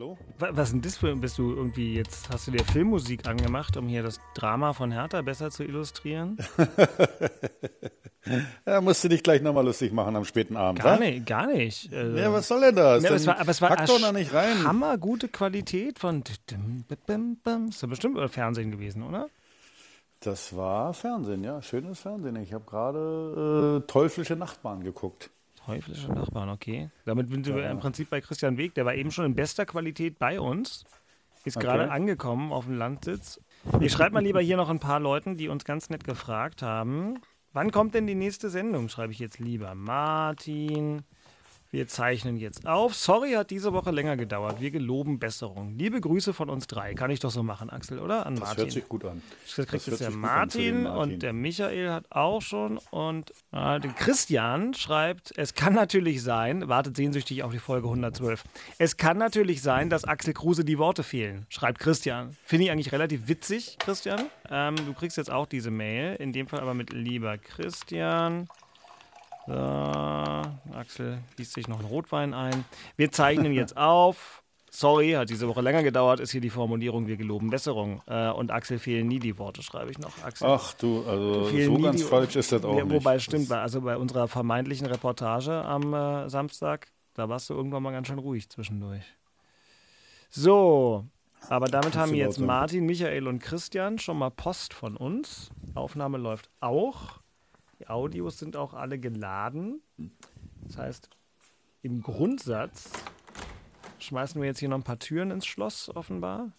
Hallo? Was ist denn das für, bist du irgendwie jetzt, hast du dir Filmmusik angemacht, um hier das Drama von Hertha besser zu illustrieren? ja, musst du dich gleich nochmal lustig machen am späten Abend, Gar wa? nicht, gar nicht. Also, Ja, was soll denn das? Ja, aber es war, aber es war doch noch nicht rein. hammergute Qualität von ist ja bestimmt Fernsehen gewesen, oder? Das war Fernsehen, ja, schönes Fernsehen. Ich habe gerade äh, Teuflische Nachbarn geguckt. Teuflische Nachbarn, okay. Damit sind wir im Prinzip bei Christian Weg, der war eben schon in bester Qualität bei uns, ist Okay. gerade angekommen auf dem Landsitz. Ich schreibe mal lieber hier noch ein paar Leuten, die uns ganz nett gefragt haben. Wann kommt denn die nächste Sendung? Schreibe ich jetzt lieber. Martin, wir zeichnen jetzt auf. Sorry, hat diese Woche länger gedauert. Wir geloben Besserung. Liebe Grüße von uns drei. Kann ich doch so machen, Axel, oder? An Das Martin. hört sich gut an. Das kriegt Das jetzt der Martin, Martin. und der Michael hat auch schon und äh, der Christian schreibt, es kann natürlich sein, wartet sehnsüchtig auf die Folge 112, es kann natürlich sein, dass Axel Kruse die Worte fehlen, schreibt Christian. Finde ich eigentlich relativ witzig, Christian. Ähm, du kriegst jetzt auch diese Mail, in dem Fall aber mit lieber Christian. So, Axel gießt sich noch einen Rotwein ein. Wir zeichnen jetzt auf. Sorry, hat diese Woche länger gedauert, ist hier die Formulierung, wir geloben Besserung. Äh, und Axel fehlen nie die Worte, schreibe ich noch. Axel. Ach du, also so ganz die- falsch ist das auch Ja, nicht. Wobei stimmt, bei- also bei unserer vermeintlichen Reportage am äh, Samstag, da warst du irgendwann mal ganz schön ruhig zwischendurch. So, aber damit haben jetzt. Martin, Michael und Christian schon mal Post von uns. Aufnahme läuft auch. Die Audios sind auch alle geladen. Das heißt, im Grundsatz schmeißen wir jetzt hier noch ein paar Türen ins Schloss, offenbar.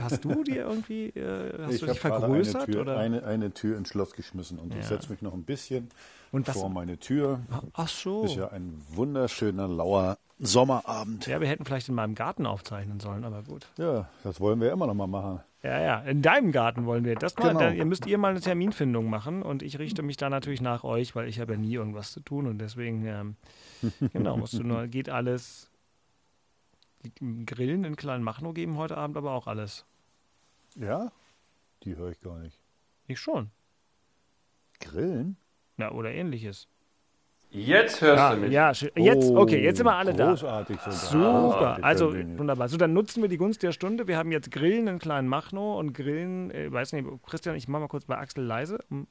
Hast du die irgendwie, äh, hast ich du habe dich vergrößert? eine Tür, oder? Eine, eine Tür ins Schloss geschmissen und Ja. ich setze mich noch ein bisschen Und vor meine Tür. Ach so. Ist ja ein wunderschöner, lauer Sommerabend. Ja, wir hätten vielleicht in meinem Garten aufzeichnen sollen, aber gut. Ja, das wollen wir immer noch mal machen. Ja, ja, in deinem Garten wollen wir das mal. Genau. Da, ihr müsst ihr mal eine Terminfindung machen und ich richte mich da natürlich nach euch, weil ich habe ja nie irgendwas zu tun und deswegen, ähm, genau, musst du nur, geht alles. Grillen in Kleinmachnow geben heute Abend aber auch alles. Ja? Die höre ich gar nicht. Ich schon. Grillen? Ja, oder ähnliches. Jetzt hörst Ja, du mich. ja, schön. jetzt, Oh, okay, jetzt sind wir alle da. Großartig sogar. Super, Ah, also wunderbar. So, dann nutzen wir die Gunst der Stunde. Wir haben jetzt Grillen in kleinen Machno und Grillen, äh, weiß nicht, Christian, ich mach mal kurz bei Axel leise. Um-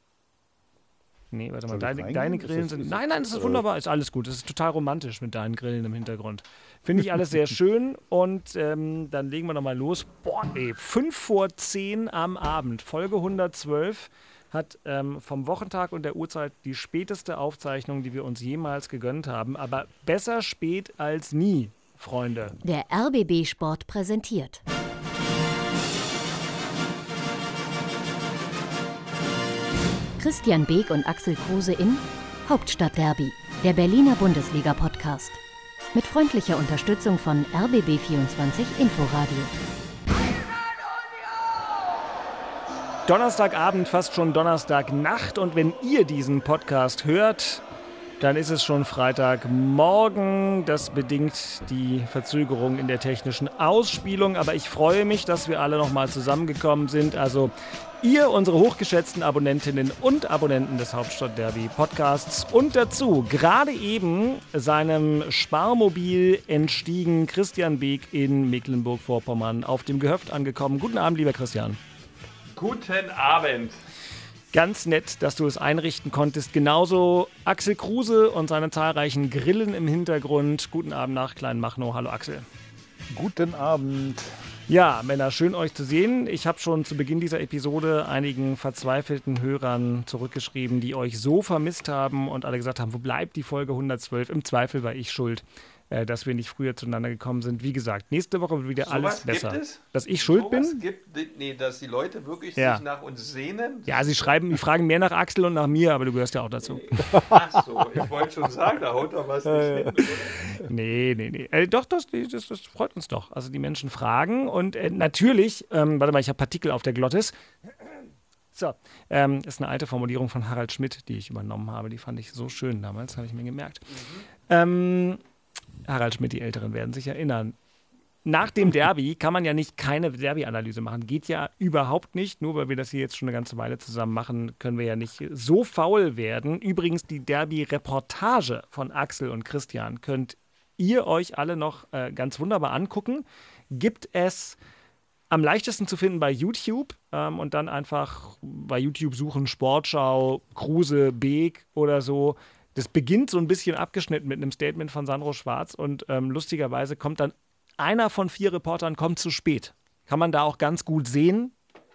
Nee, warte mal, deine, deine Grillen sind. Nein, nein, das ist äh, wunderbar, ist alles gut. Das ist total romantisch mit deinen Grillen im Hintergrund. Finde ich alles sehr schön und ähm, dann legen wir nochmal los. Boah, ey, 5 vor 10 am Abend, Folge 112 hat ähm, vom Wochentag und der Uhrzeit die späteste Aufzeichnung, die wir uns jemals gegönnt haben. Aber besser spät als nie, Freunde. Der RBB Sport präsentiert. Christian Beek und Axel Kruse in Hauptstadtderby, der Berliner Bundesliga-Podcast. Mit freundlicher Unterstützung von RBB24 Inforadio. Donnerstagabend, fast schon Donnerstagnacht. Und wenn ihr diesen Podcast hört, dann ist es schon Freitagmorgen. Das bedingt die Verzögerung in der technischen Ausspielung. Aber ich freue mich, dass wir alle nochmal zusammengekommen sind. Also ihr, unsere hochgeschätzten Abonnentinnen und Abonnenten des Hauptstadt Derby Podcasts. Und dazu gerade eben seinem Sparmobil entstiegen Christian Beek in Mecklenburg-Vorpommern auf dem Gehöft angekommen. Guten Abend, lieber Christian. Guten Abend. Ganz nett, dass du es einrichten konntest. Genauso Axel Kruse und seine zahlreichen Grillen im Hintergrund. Guten Abend nach Kleinmachnow. Hallo Axel. Guten Abend. Ja, Männer, schön euch zu sehen. Ich habe schon zu Beginn dieser Episode einigen verzweifelten Hörern zurückgeschrieben, die euch so vermisst haben und alle gesagt haben, wo bleibt die Folge 112? Im Zweifel war ich schuld, äh, dass wir nicht früher zueinander gekommen sind. Wie gesagt, nächste Woche wird wieder alles Sowas gibt besser. es? Dass ich schuld Sowas bin? Gibt, nee, dass die Leute wirklich Ja. sich nach uns sehnen? Ja, sie schreiben, die fragen mehr nach Axel und nach mir, aber du gehörst ja auch dazu. Ach so, ich wollte schon sagen, da haut doch was nicht hin. Nee, nee, nee. Äh, doch, das, das, das freut uns doch. Also die Menschen fragen und äh, natürlich, ähm, warte mal, ich habe Partikel auf der Glottis. So, ähm, ist eine alte Formulierung von Harald Schmidt, die ich übernommen habe. Die fand ich so schön damals, habe ich mir gemerkt. Ähm, Harald Schmidt, die Älteren werden sich erinnern. Nach dem Derby kann man ja nicht keine Derby-Analyse machen. Geht ja überhaupt nicht. Nur weil wir das hier jetzt schon eine ganze Weile zusammen machen, können wir ja nicht so faul werden. Übrigens, die Derby-Reportage von Axel und Christian könnt ihr euch alle noch äh, ganz wunderbar angucken. Gibt es am leichtesten zu finden bei YouTube ähm, und dann einfach bei YouTube suchen Sportschau, Kruse, Beek oder so. Das beginnt so ein bisschen abgeschnitten mit einem Statement von Sandro Schwarz und ähm, lustigerweise kommt dann einer von vier Reportern kommt zu spät. Kann man da auch ganz gut sehen.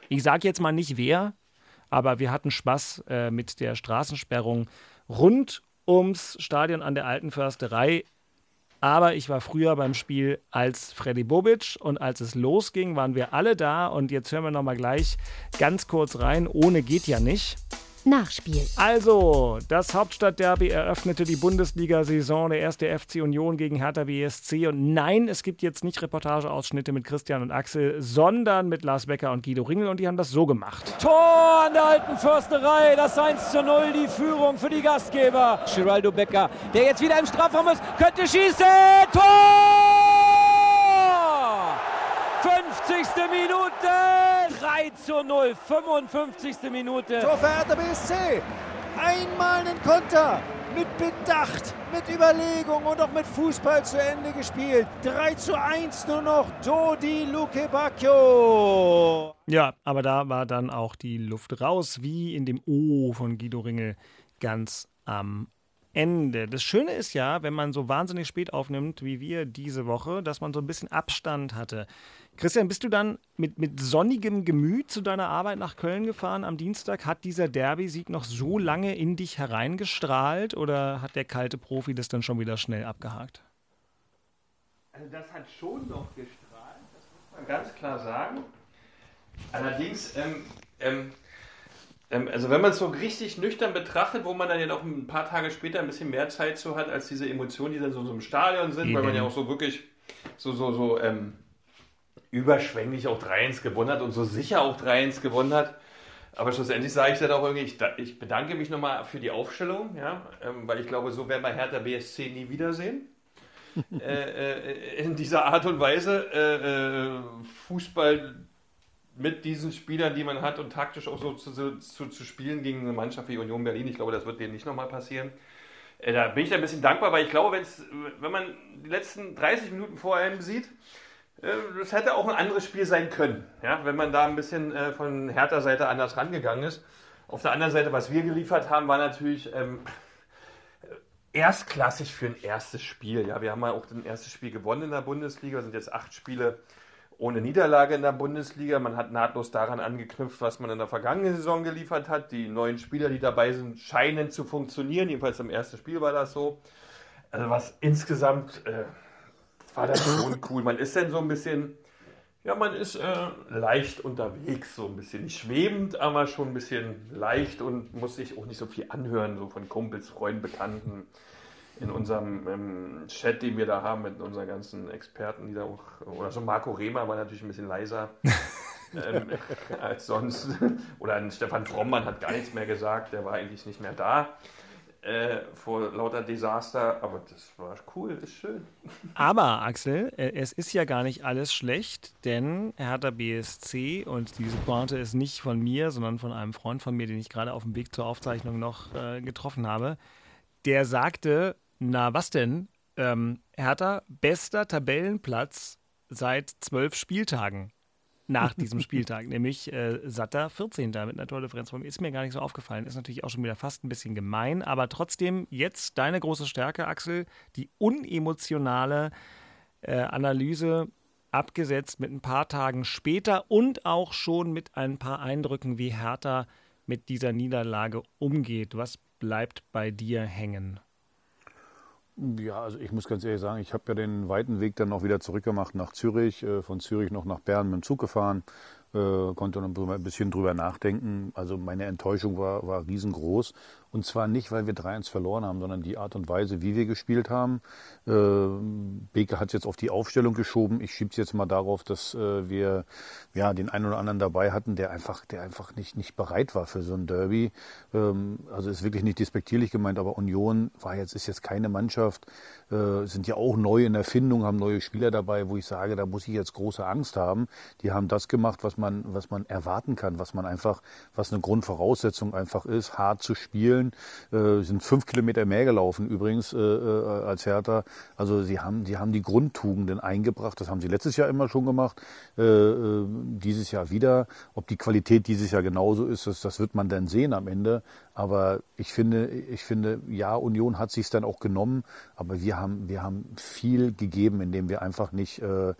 Ich sage jetzt mal nicht wer, aber wir hatten Spaß äh, mit der Straßensperrung rund ums Stadion an der Alten Försterei aber ich war früher beim Spiel als Freddy Bobic und als es losging, waren wir alle da und jetzt hören wir nochmal gleich ganz kurz rein. Ohne geht ja nicht. Nachspiel. Also, das Hauptstadtderby eröffnete die Bundesliga-Saison der erste FC Union gegen Hertha BSC. Und nein, es gibt jetzt nicht Reportageausschnitte mit Christian und Axel, sondern mit Lars Becker und Guido Ringel. Und die haben das so gemacht. Tor an der alten Försterei, das 1 zu 0, die Führung für die Gastgeber. Geraldo Becker, der jetzt wieder im Strafraum ist, könnte schießen. Tor! 50. Minute, 3 zu 0, 55. Minute. Tor für Hertha BSC. Einmal einen Konter mit Bedacht, mit Überlegung und auch mit Fußball zu Ende gespielt. 3 zu 1 nur noch Dodi Luke Bacchio. Ja, aber da war dann auch die Luft raus, wie in dem O von Guido Ringel ganz am Ende. Das Schöne ist ja, wenn man so wahnsinnig spät aufnimmt wie wir diese Woche, dass man so ein bisschen Abstand hatte. Christian, bist du dann mit, mit sonnigem Gemüt zu deiner Arbeit nach Köln gefahren am Dienstag? Hat dieser Derby-Sieg noch so lange in dich hereingestrahlt oder hat der kalte Profi das dann schon wieder schnell abgehakt? Also das hat schon noch gestrahlt, das muss man ganz klar sagen. Allerdings, ähm, ähm, ähm, also wenn man es so richtig nüchtern betrachtet, wo man dann ja noch ein paar Tage später ein bisschen mehr Zeit zu hat, als diese Emotionen, die dann so, so im Stadion sind, Eben. weil man ja auch so wirklich so, so, so ähm, überschwänglich auch 3-1 gewonnen hat und so sicher auch 3-1 gewonnen hat. Aber schlussendlich sage ich dann auch irgendwie, ich, ich bedanke mich nochmal für die Aufstellung, ja, ähm, weil ich glaube, so werden wir Hertha BSC nie wiedersehen. äh, äh, in dieser Art und Weise äh, äh, Fußball mit diesen Spielern, die man hat und taktisch auch so zu, zu, zu spielen gegen eine Mannschaft wie Union Berlin. Ich glaube, das wird denen nicht nochmal passieren. Äh, da bin ich ein bisschen dankbar, weil ich glaube, wenn man die letzten 30 Minuten vor einem sieht, das hätte auch ein anderes Spiel sein können, ja, wenn man da ein bisschen äh, von härter Seite anders rangegangen ist. Auf der anderen Seite, was wir geliefert haben, war natürlich ähm, erstklassig für ein erstes Spiel. Ja, wir haben ja auch ein erstes Spiel gewonnen in der Bundesliga, sind jetzt acht Spiele ohne Niederlage in der Bundesliga. Man hat nahtlos daran angeknüpft, was man in der vergangenen Saison geliefert hat. Die neuen Spieler, die dabei sind, scheinen zu funktionieren. Jedenfalls im ersten Spiel war das so. Also was insgesamt äh, war das schon cool. Man ist dann so ein bisschen, ja, man ist äh, leicht unterwegs, so ein bisschen nicht schwebend, aber schon ein bisschen leicht und muss sich auch nicht so viel anhören, so von Kumpels, Freunden, Bekannten in unserem ähm, Chat, den wir da haben mit unseren ganzen Experten, die da auch, oder so Marco Rehmer war natürlich ein bisschen leiser ähm, als sonst. Oder Stefan Frommann hat gar nichts mehr gesagt, der war eigentlich nicht mehr da äh, vor lauter Desaster, aber das war cool, ist schön. Aber Axel, äh, es ist ja gar nicht alles schlecht, denn Hertha BSC und diese Pointe ist nicht von mir, sondern von einem Freund von mir, den ich gerade auf dem Weg zur Aufzeichnung noch äh, getroffen habe. Der sagte, na was denn? Ähm, Hertha, bester Tabellenplatz seit zwölf Spieltagen nach diesem Spieltag, nämlich äh, satter 14. mit einer Tordifferenz. Ist mir gar nicht so aufgefallen. Ist natürlich auch schon wieder fast ein bisschen gemein, aber trotzdem jetzt deine große Stärke, Axel, die unemotionale äh, Analyse abgesetzt mit ein paar Tagen später und auch schon mit ein paar Eindrücken, wie Hertha mit dieser Niederlage umgeht. Was bleibt bei dir hängen? Ja, also ich muss ganz ehrlich sagen, ich habe ja den weiten Weg dann noch wieder zurückgemacht nach Zürich, äh, von Zürich noch nach Bern mit dem Zug gefahren, äh, konnte dann ein bisschen drüber nachdenken. Also meine Enttäuschung war, war riesengroß. Und zwar nicht, weil wir 3-1 verloren haben, sondern die Art und Weise, wie wir gespielt haben. Äh, Beke hat es jetzt auf die Aufstellung geschoben. Ich schiebe es jetzt mal darauf, dass äh, wir ja den einen oder anderen dabei hatten, der einfach, der einfach nicht, nicht bereit war für so ein Derby. Ähm, also ist wirklich nicht despektierlich gemeint, aber Union war jetzt, ist jetzt keine Mannschaft, äh, sind ja auch neu in Erfindung, haben neue Spieler dabei, wo ich sage, da muss ich jetzt große Angst haben. Die haben das gemacht, was man, was man erwarten kann, was man einfach, was eine Grundvoraussetzung einfach ist, hart zu spielen. Äh, sind fünf Kilometer mehr gelaufen übrigens äh, äh, als Hertha. Also sie haben, sie haben die Grundtugenden eingebracht. Das haben sie letztes Jahr immer schon gemacht, äh, äh, dieses Jahr wieder. Ob die Qualität dieses Jahr genauso ist, das, das wird man dann sehen am Ende. Aber ich finde, ich finde, ja, Union hat sich dann auch genommen, aber wir haben, wir haben viel gegeben, indem wir einfach nicht äh,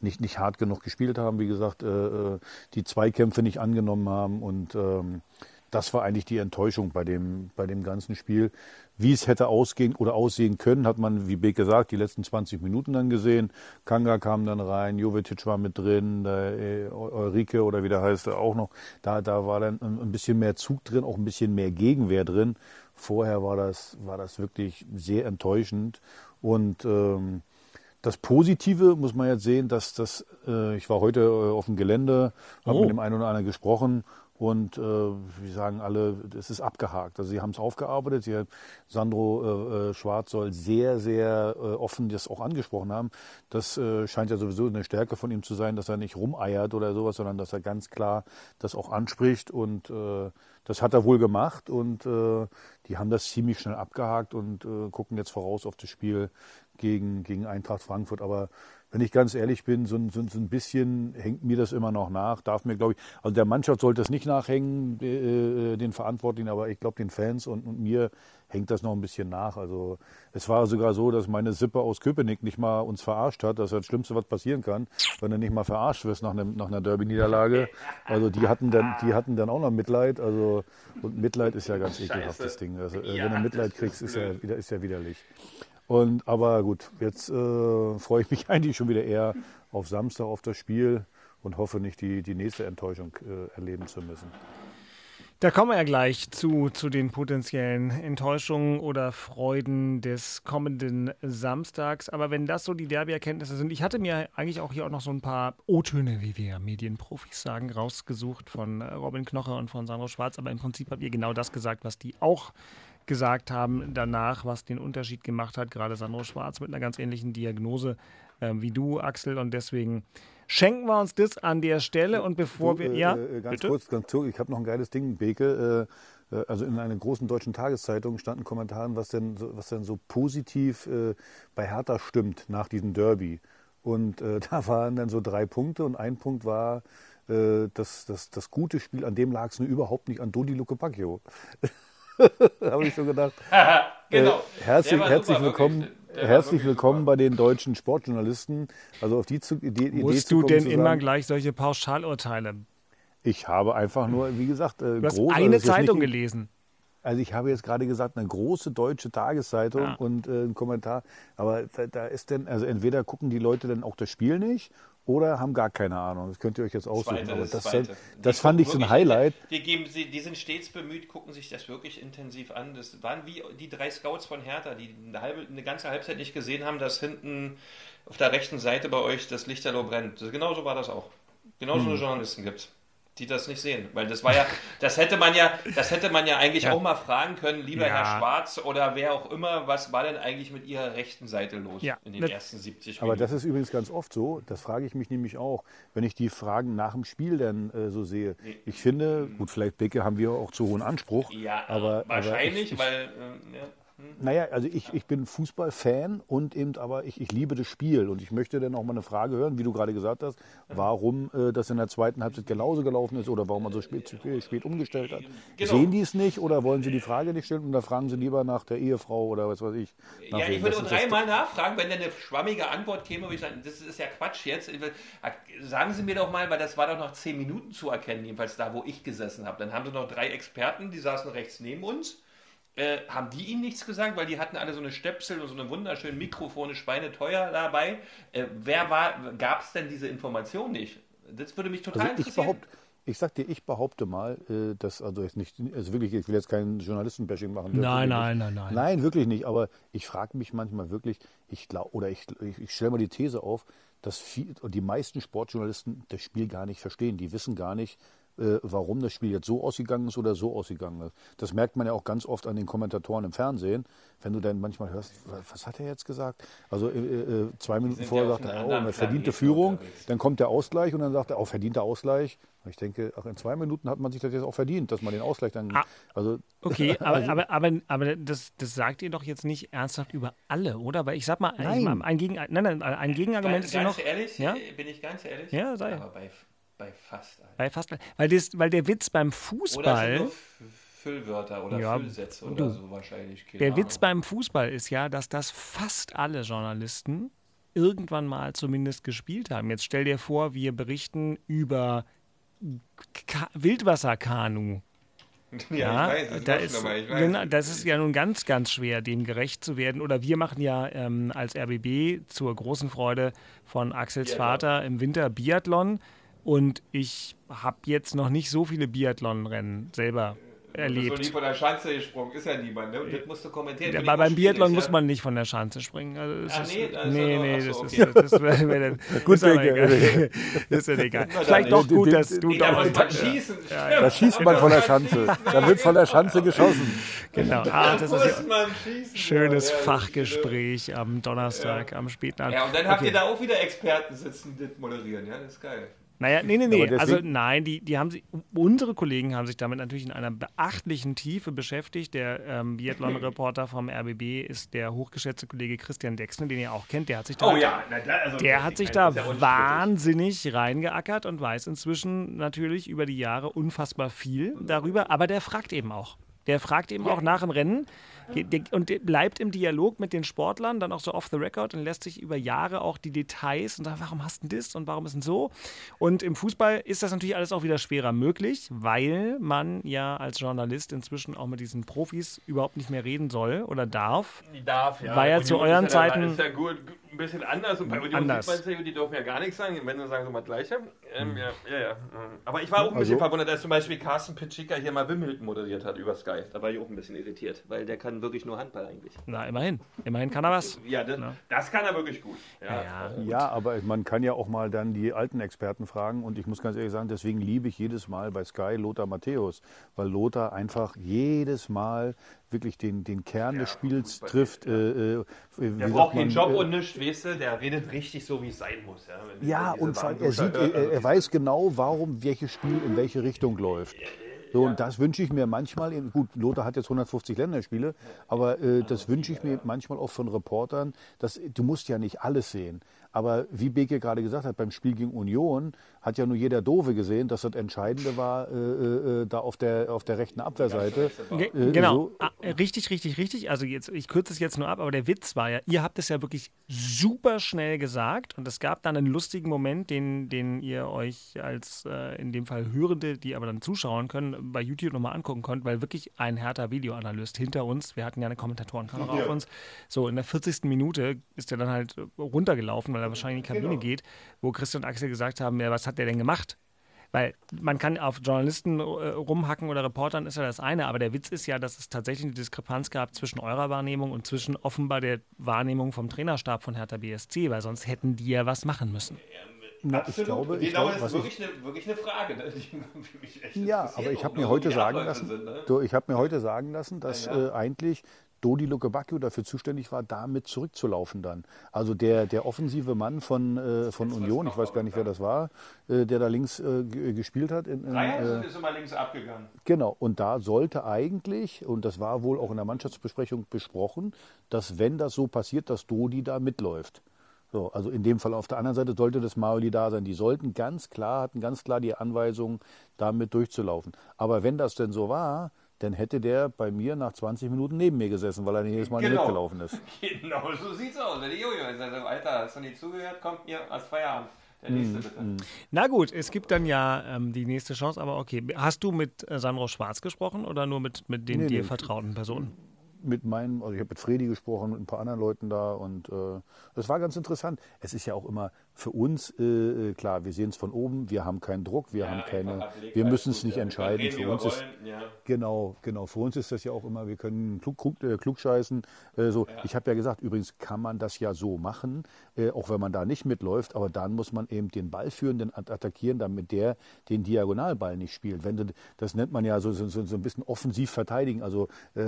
nicht, nicht hart genug gespielt haben, wie gesagt, äh, äh, die Zweikämpfe nicht angenommen haben und ähm, das war eigentlich die Enttäuschung bei dem, bei dem ganzen Spiel. Wie es hätte ausgehen oder aussehen können, hat man, wie Beck gesagt, die letzten 20 Minuten dann gesehen. Kanga kam dann rein, Jovetic war mit drin, der, äh, Eurike oder wie der heißt, auch noch. Da, da war dann ein bisschen mehr Zug drin, auch ein bisschen mehr Gegenwehr drin. Vorher war das, war das wirklich sehr enttäuschend. Und ähm, das Positive muss man jetzt sehen, dass das, äh, ich war heute äh, auf dem Gelände, habe Oh. mit dem einen oder anderen gesprochen und äh, wir sagen alle, es ist abgehakt. Also sie haben es aufgearbeitet. Sie, Sandro äh, äh, Schwarz soll sehr, sehr äh, offen das auch angesprochen haben. Das äh, scheint ja sowieso eine Stärke von ihm zu sein, dass er nicht rumeiert oder sowas, sondern dass er ganz klar das auch anspricht und äh, das hat er wohl gemacht und äh, die haben das ziemlich schnell abgehakt und äh, gucken jetzt voraus auf das Spiel gegen, gegen Eintracht Frankfurt. Aber wenn ich ganz ehrlich bin, so, ein- so, so ein bisschen hängt mir das immer noch nach. Darf mir, glaube ich, also der Mannschaft sollte es nicht nachhängen, äh, den Verantwortlichen, aber ich glaube, den Fans und, und mir hängt das noch ein bisschen nach. Also es war sogar so, dass meine Sippe aus Köpenick nicht mal uns verarscht hat. Das ist das Schlimmste, was passieren kann, wenn du nicht mal verarscht wirst nach, einem, nach einer Derby-Niederlage. Also die hatten dann, die hatten dann auch noch Mitleid. Also und Mitleid ist ja ganz ekelhaftes Ding. Also äh, Ja, wenn du Mitleid das ist kriegst, ist ja, wieder, ist ja widerlich. Und aber gut, jetzt äh, freue ich mich eigentlich schon wieder eher auf Samstag auf das Spiel und hoffe nicht die, die nächste Enttäuschung äh, erleben zu müssen. Da kommen wir ja gleich zu, zu den potenziellen Enttäuschungen oder Freuden des kommenden Samstags. Aber wenn das so die Derby-Erkenntnisse sind, ich hatte mir eigentlich auch hier auch noch so ein paar O-Töne, wie wir Medienprofis sagen, rausgesucht von äh, Robin Knoche und von Sandro Schwarz. Aber im Prinzip habt ihr genau das gesagt, was die auch gesagt haben danach, was den Unterschied gemacht hat. Gerade Sandro Schwarz mit einer ganz ähnlichen Diagnose ähm, wie du, Axel. Und deswegen schenken wir uns das an der Stelle. Und bevor Du, wir. äh, ja, äh, ganz bitte? kurz, ganz kurz, ich habe noch ein geiles Ding, Beke. Äh, äh, also in einer großen deutschen Tageszeitung standen Kommentaren, was denn, so- was denn so positiv äh, bei Hertha stimmt nach diesem Derby. Und äh, da waren dann so drei Punkte und ein Punkt war äh, das, das, das gute Spiel, an dem lag es nur überhaupt nicht an Dodi Luke Pacchio. habe ich so gedacht, genau. Äh, herzlich, herzlich super, willkommen, herzlich willkommen super. bei den deutschen Sportjournalisten. Also auf die zu, Idee, Idee Musst zu du denn zu immer sagen, gleich solche Pauschalurteile? Ich habe einfach nur, wie gesagt, äh, Du hast groß, also eine jetzt Zeitung nicht, gelesen. Also ich habe jetzt gerade gesagt, eine große deutsche Tageszeitung Ja. und äh, ein Kommentar. Aber da, da ist denn, also entweder gucken die Leute dann auch das Spiel nicht oder haben gar keine Ahnung. Das könnt ihr euch jetzt aussuchen. Zweite, Aber das das, das Die fand ich so ein Highlight. Die, geben, sie, die sind stets bemüht, gucken sich das wirklich intensiv an. Das waren wie die drei Scouts von Hertha, die eine, halbe, eine ganze Halbzeit nicht gesehen haben, dass hinten auf der rechten Seite bei euch das Lichterloh brennt. Genauso war das auch. Genauso Hm. eine Journalisten gibt die das nicht sehen. Weil das war ja, das hätte man ja, das hätte man ja eigentlich auch mal fragen können, lieber Ja. Herr Schwarz oder wer auch immer, was war denn eigentlich mit Ihrer rechten Seite los Ja. in den Das- ersten 70 Aber Minuten? das ist übrigens ganz oft so. Das frage ich mich nämlich auch, wenn ich die Fragen nach dem Spiel dann äh, so sehe. Ich finde, gut, vielleicht Bicke haben wir auch zu hohen Anspruch. ja, aber, wahrscheinlich, aber ich, ich, weil ja. Naja, also ich, ich bin Fußballfan und eben aber ich, ich liebe das Spiel. Und ich möchte dann auch mal eine Frage hören, wie du gerade gesagt hast, warum äh, das in der zweiten Halbzeit genauso gelaufen ist oder warum man so spät, spät, umgestellt hat. Genau. Sehen die es nicht oder wollen sie die Frage nicht stellen oder fragen sie lieber nach der Ehefrau oder was weiß ich? Ja, wem? ich würde Das dreimal nachfragen, wenn dann eine schwammige Antwort käme, würde ich sagen, das ist ja Quatsch jetzt. Sagen Sie mir doch mal, weil das war doch noch zehn Minuten zu erkennen, jedenfalls da, wo ich gesessen habe. Dann haben Sie noch drei Experten, die saßen rechts neben uns. Äh, haben die Ihnen nichts gesagt, weil die hatten alle so eine Stöpsel und so eine wunderschönen Mikrofone, Schweine teuer dabei. Äh, wer war, gab es denn diese Information nicht? Das würde mich total Also ich interessieren. behaupte, ich sag dir, ich behaupte mal, äh, dass also jetzt nicht, also wirklich, ich will jetzt kein Journalistenbashing machen. Nein, nein, nein, nein. Nein, wirklich nicht. Aber ich frage mich manchmal wirklich, ich glaube, oder ich, ich, ich stelle mal die These auf, dass viel, die meisten Sportjournalisten das Spiel gar nicht verstehen. Die wissen gar nicht, warum das Spiel jetzt so ausgegangen ist oder so ausgegangen ist. Das merkt man ja auch ganz oft an den Kommentatoren im Fernsehen, wenn du dann manchmal hörst, was hat er jetzt gesagt? Also äh, äh, zwei Minuten vorher sagt er, oh, eine verdiente Planeten Führung, unterwegs. dann kommt der Ausgleich und dann sagt er, auch verdienter Ausgleich. Und ich denke, ach, in zwei Minuten hat man sich das jetzt auch verdient, dass man den Ausgleich dann. Ah. Also, Okay, aber, also, aber, aber, aber das, das sagt ihr doch jetzt nicht ernsthaft über alle, oder? Weil ich sag mal, Nein. Ich mal ein, Gegen, nein, nein, ein Gegenargument ist ja ganz noch. ehrlich, Ja? äh, bin ich ganz ehrlich? Ja, sei. Aber bei, bei fast allen. Bei fast, weil, das, weil der Witz beim Oder Fußball. F- Füllwörter oder Ja, Füllsätze du. oder so wahrscheinlich. keine Der Ahnung. Witz beim Fußball ist ja, dass das fast alle Journalisten irgendwann mal zumindest gespielt haben. Jetzt stell dir vor, wir berichten über Ka Wildwasserkanu. Ja, ich weiß, das da ist mal, ich weiß. genau, das ist ja nun ganz, ganz schwer, dem gerecht zu werden. Oder wir machen ja ähm, als RBB zur großen Freude von Axels Biathlon. Vater im Winter Biathlon. Und ich habe jetzt noch nicht so viele Biathlonrennen selber erlebt. nie von der Schanze gesprungen, ist ja niemand, ne? Und das musst du kommentieren. Ja, aber beim Biathlon schwierig, muss ja. man nicht von der Schanze springen. Also das Ah, ist, nee, nee, nee, das ach ist, wäre wär dann, Gut, ist Denke. egal. ist ja egal. dann Vielleicht doch gut, dass du Nee, da muss da, man schießen. da schießt man von der Schanze. Da wird von der Schanze geschossen. genau. Ah, das muss ist ja man schießen. schönes ja, ja, Fachgespräch am Donnerstag, am späten Abend. Ja, und dann habt ihr da auch wieder Experten sitzen, die das moderieren, ja? Das ist geil. Naja, nee, nee, nee. Also nein, die, die haben sich, unsere Kollegen haben sich damit natürlich in einer beachtlichen Tiefe beschäftigt. Der ähm, Biathlon-Reporter vom RBB ist der hochgeschätzte Kollege Christian Dexner, den ihr auch kennt. Der hat sich da, Oh ja, na, da, also der hat sich da wahnsinnig reingeackert und weiß inzwischen natürlich über die Jahre unfassbar viel darüber. Aber der fragt eben auch. Der fragt eben auch nach dem Rennen und bleibt im Dialog mit den Sportlern, dann auch so off the record und lässt sich über Jahre auch die Details und sagt, warum hast du denn das und warum ist denn so? Und im Fußball ist das natürlich alles auch wieder schwerer möglich, weil man ja als Journalist inzwischen auch mit diesen Profis überhaupt nicht mehr reden soll oder darf. Die darf, ja. War ja zu euren ist ja, Zeiten- Ist ja gut, ein bisschen anders. Und bei Union Anders. ja, die dürfen ja gar nichts sagen. Wenn sie sagen, so mal das Gleiche. Ähm, ja, ja, ja. Aber ich war auch ein bisschen Also- verwundert, dass zum Beispiel Carsten Pitschika hier mal Wimbledon moderiert hat über Sky. Da war ich auch ein bisschen irritiert, weil der kann wirklich nur Handball eigentlich. Na, immerhin. Immerhin kann er was. Ja, das, das kann er wirklich gut. Ja, Ja. Ja, aber man kann ja auch mal dann die alten Experten fragen. Und ich muss ganz ehrlich sagen, deswegen liebe ich jedes Mal bei Sky Lothar Matthäus, weil Lothar einfach jedes Mal wirklich den, den Kern des Spiels Fußball, trifft. Äh, äh, Der braucht keinen Job äh, und nichts, weißt du, der redet richtig so, wie es sein muss. Ja, Ja, und vor allem, er, sieht, er, also er weiß genau, warum welches Spiel in welche Richtung läuft. So, und das wünsche ich mir manchmal, gut, Lothar hat jetzt 150 Länderspiele, aber äh, das wünsche ich mir manchmal auch von Reportern, dass du musst ja nicht alles sehen. Aber wie Beke gerade gesagt hat, beim Spiel gegen Union hat ja nur jeder Doofe gesehen, dass das Entscheidende war, äh, äh, da auf der, auf der rechten Abwehrseite. Ge Äh, genau. so- Ah, äh, richtig, richtig, richtig. Also jetzt, ich kürze es jetzt nur ab, aber der Witz war ja, ihr habt es ja wirklich super schnell gesagt und es gab dann einen lustigen Moment, den, den ihr euch als äh, in dem Fall Hörende, die aber dann zuschauen können, bei YouTube nochmal angucken könnt, weil wirklich ein härter Videoanalyst hinter uns, wir hatten ja eine Kommentatorenkamera auf uns, so in der 40. Minute ist der dann halt runtergelaufen, weil er wahrscheinlich in die Kabine geht, wo Christian und Axel gesagt haben, ja, was hat der denn gemacht? Weil man kann auf Journalisten äh, rumhacken oder Reportern ist ja das eine, aber der Witz ist ja, dass es tatsächlich eine Diskrepanz gab zwischen eurer Wahrnehmung und zwischen offenbar der Wahrnehmung vom Trainerstab von Hertha BSC, weil sonst hätten die ja was machen müssen. Na, ich glaube, ich genau, glaube, das ist ich, wirklich, eine, wirklich eine Frage. Ne? Die mich echt Ja, aber ich habe mir so heute sagen lassen, sind, ne? ich habe mir heute sagen lassen, dass Äh, eigentlich Dodi Lukebakio dafür zuständig war, damit zurückzulaufen dann. Also der, der offensive Mann von, äh, von Union, ich weiß gar nicht, wer das war, äh, der da links äh, g- gespielt hat. In, in, äh, ist immer links abgegangen. Genau, und da sollte eigentlich, und das war wohl auch in der Mannschaftsbesprechung besprochen, dass wenn das so passiert, dass Dodi da mitläuft. So, also in dem Fall auf der anderen Seite sollte das Maoli da sein. Die sollten ganz klar, hatten ganz klar die Anweisung, damit durchzulaufen. Aber wenn das denn so war, dann hätte der bei mir nach 20 Minuten neben mir gesessen, weil er nicht jedes Mal Genau. mitgelaufen ist. Genau, so sieht's aus. Wenn die Jojo ist, also, Alter, hast du nicht zugehört? Kommt mir als Feierabend. Der nächste Mhm. bitte. Na gut, es gibt dann ja ähm, die nächste Chance, aber okay. Hast du mit äh, Sandro Schwarz gesprochen oder nur mit, mit den Nee, dir nee. vertrauten Personen? Mit meinem, also ich habe mit Fredi gesprochen, mit ein paar anderen Leuten da und äh, das war ganz interessant. Es ist ja auch immer für uns, äh, klar, wir sehen es von oben, wir haben keinen Druck, wir ja, haben keine, wir müssen es nicht ja. entscheiden. Für uns ist, ja. genau, genau, für uns ist das ja auch immer, wir können klug, klug, äh, klugscheißen. Äh, so. Ich habe ja gesagt, übrigens kann man das ja so machen, äh, auch wenn man da nicht mitläuft, aber dann muss man eben den Ballführenden attackieren, damit der den Diagonalball nicht spielt. Wenn das nennt man ja so, so, so ein bisschen offensiv verteidigen, also äh,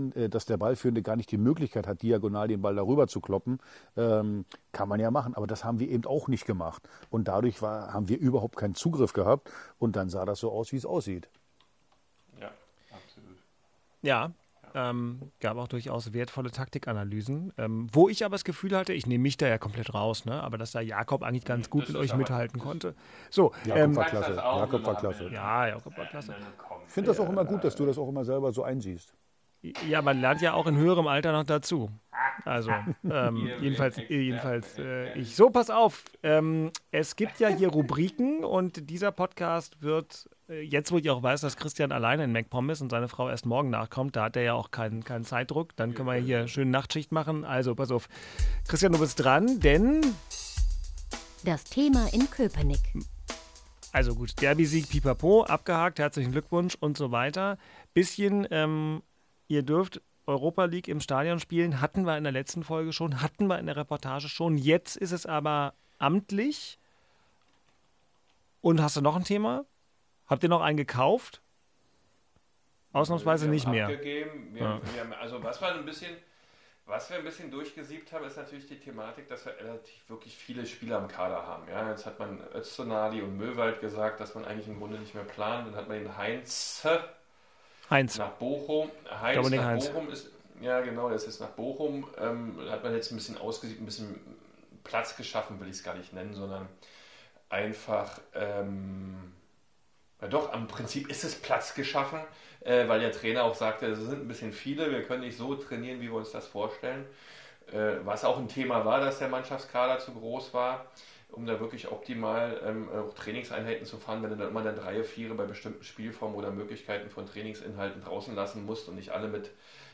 äh, raufgehen, dass der Ballführende gar nicht die Möglichkeit hat, diagonal den Ball darüber zu kloppen, ähm, kann man ja machen. Aber das haben wir eben auch nicht gemacht. Und dadurch war, haben wir überhaupt keinen Zugriff gehabt. Und dann sah das so aus, wie es aussieht. Ja, absolut. Ja, ähm, gab auch durchaus wertvolle Taktikanalysen, ähm, wo ich aber das Gefühl hatte, ich nehme mich da ja komplett raus, ne? aber dass da Jakob eigentlich ganz gut das mit euch mithalten konnte. So, Jakob ähm, war klasse. Jakob war klasse. Ja, Jakob war klasse. Ich finde das auch immer gut, dass du das auch immer selber so einsiehst. Ja, man lernt ja auch in höherem Alter noch dazu. Also, ähm, jedenfalls, jedenfalls äh, ich. So, pass auf. Ähm, es gibt ja hier Rubriken und dieser Podcast wird, äh, jetzt wo ich auch weiß, dass Christian alleine in MacPom ist und seine Frau erst morgen nachkommt, da hat er ja auch keinen, keinen Zeitdruck. Dann können wir hier schön Nachtschicht machen. Also, pass auf. Christian, du bist dran, denn. Das Thema in Köpenick. Also gut, Derby-Sieg Pipapo, abgehakt, herzlichen Glückwunsch und so weiter. Bisschen ähm, Ihr dürft Europa League im Stadion spielen. Hatten wir in der letzten Folge schon, hatten wir in der Reportage schon. Jetzt ist es aber amtlich. Und hast du noch ein Thema? Habt ihr noch einen gekauft? Ausnahmsweise nicht mehr. Wir, ja. wir haben, also was wir ein bisschen, was wir ein bisschen durchgesiebt haben, ist natürlich die Thematik, dass wir relativ wirklich viele Spieler im Kader haben. Ja, jetzt hat man Öztonali und Möwald gesagt, dass man eigentlich im Grunde nicht mehr plant. Dann hat man den Heinz Heinz. Nach Bochum. Heinz Dominik nach Heinz. Bochum ist, ja genau, das ist nach Bochum. Ähm, hat man jetzt ein bisschen ausgesiebt, ein bisschen Platz geschaffen, will ich es gar nicht nennen, sondern einfach, ähm, ja doch, am Prinzip ist es Platz geschaffen, äh, weil der Trainer auch sagte, es sind ein bisschen viele, wir können nicht so trainieren, wie wir uns das vorstellen. Äh, was auch ein Thema war, dass der Mannschaftskader zu groß war um da wirklich optimal ähm, auch Trainingseinheiten zu fahren, wenn du dann immer dann drei, vier bei bestimmten Spielformen oder Möglichkeiten von Trainingsinhalten draußen lassen musst und nicht alle mit,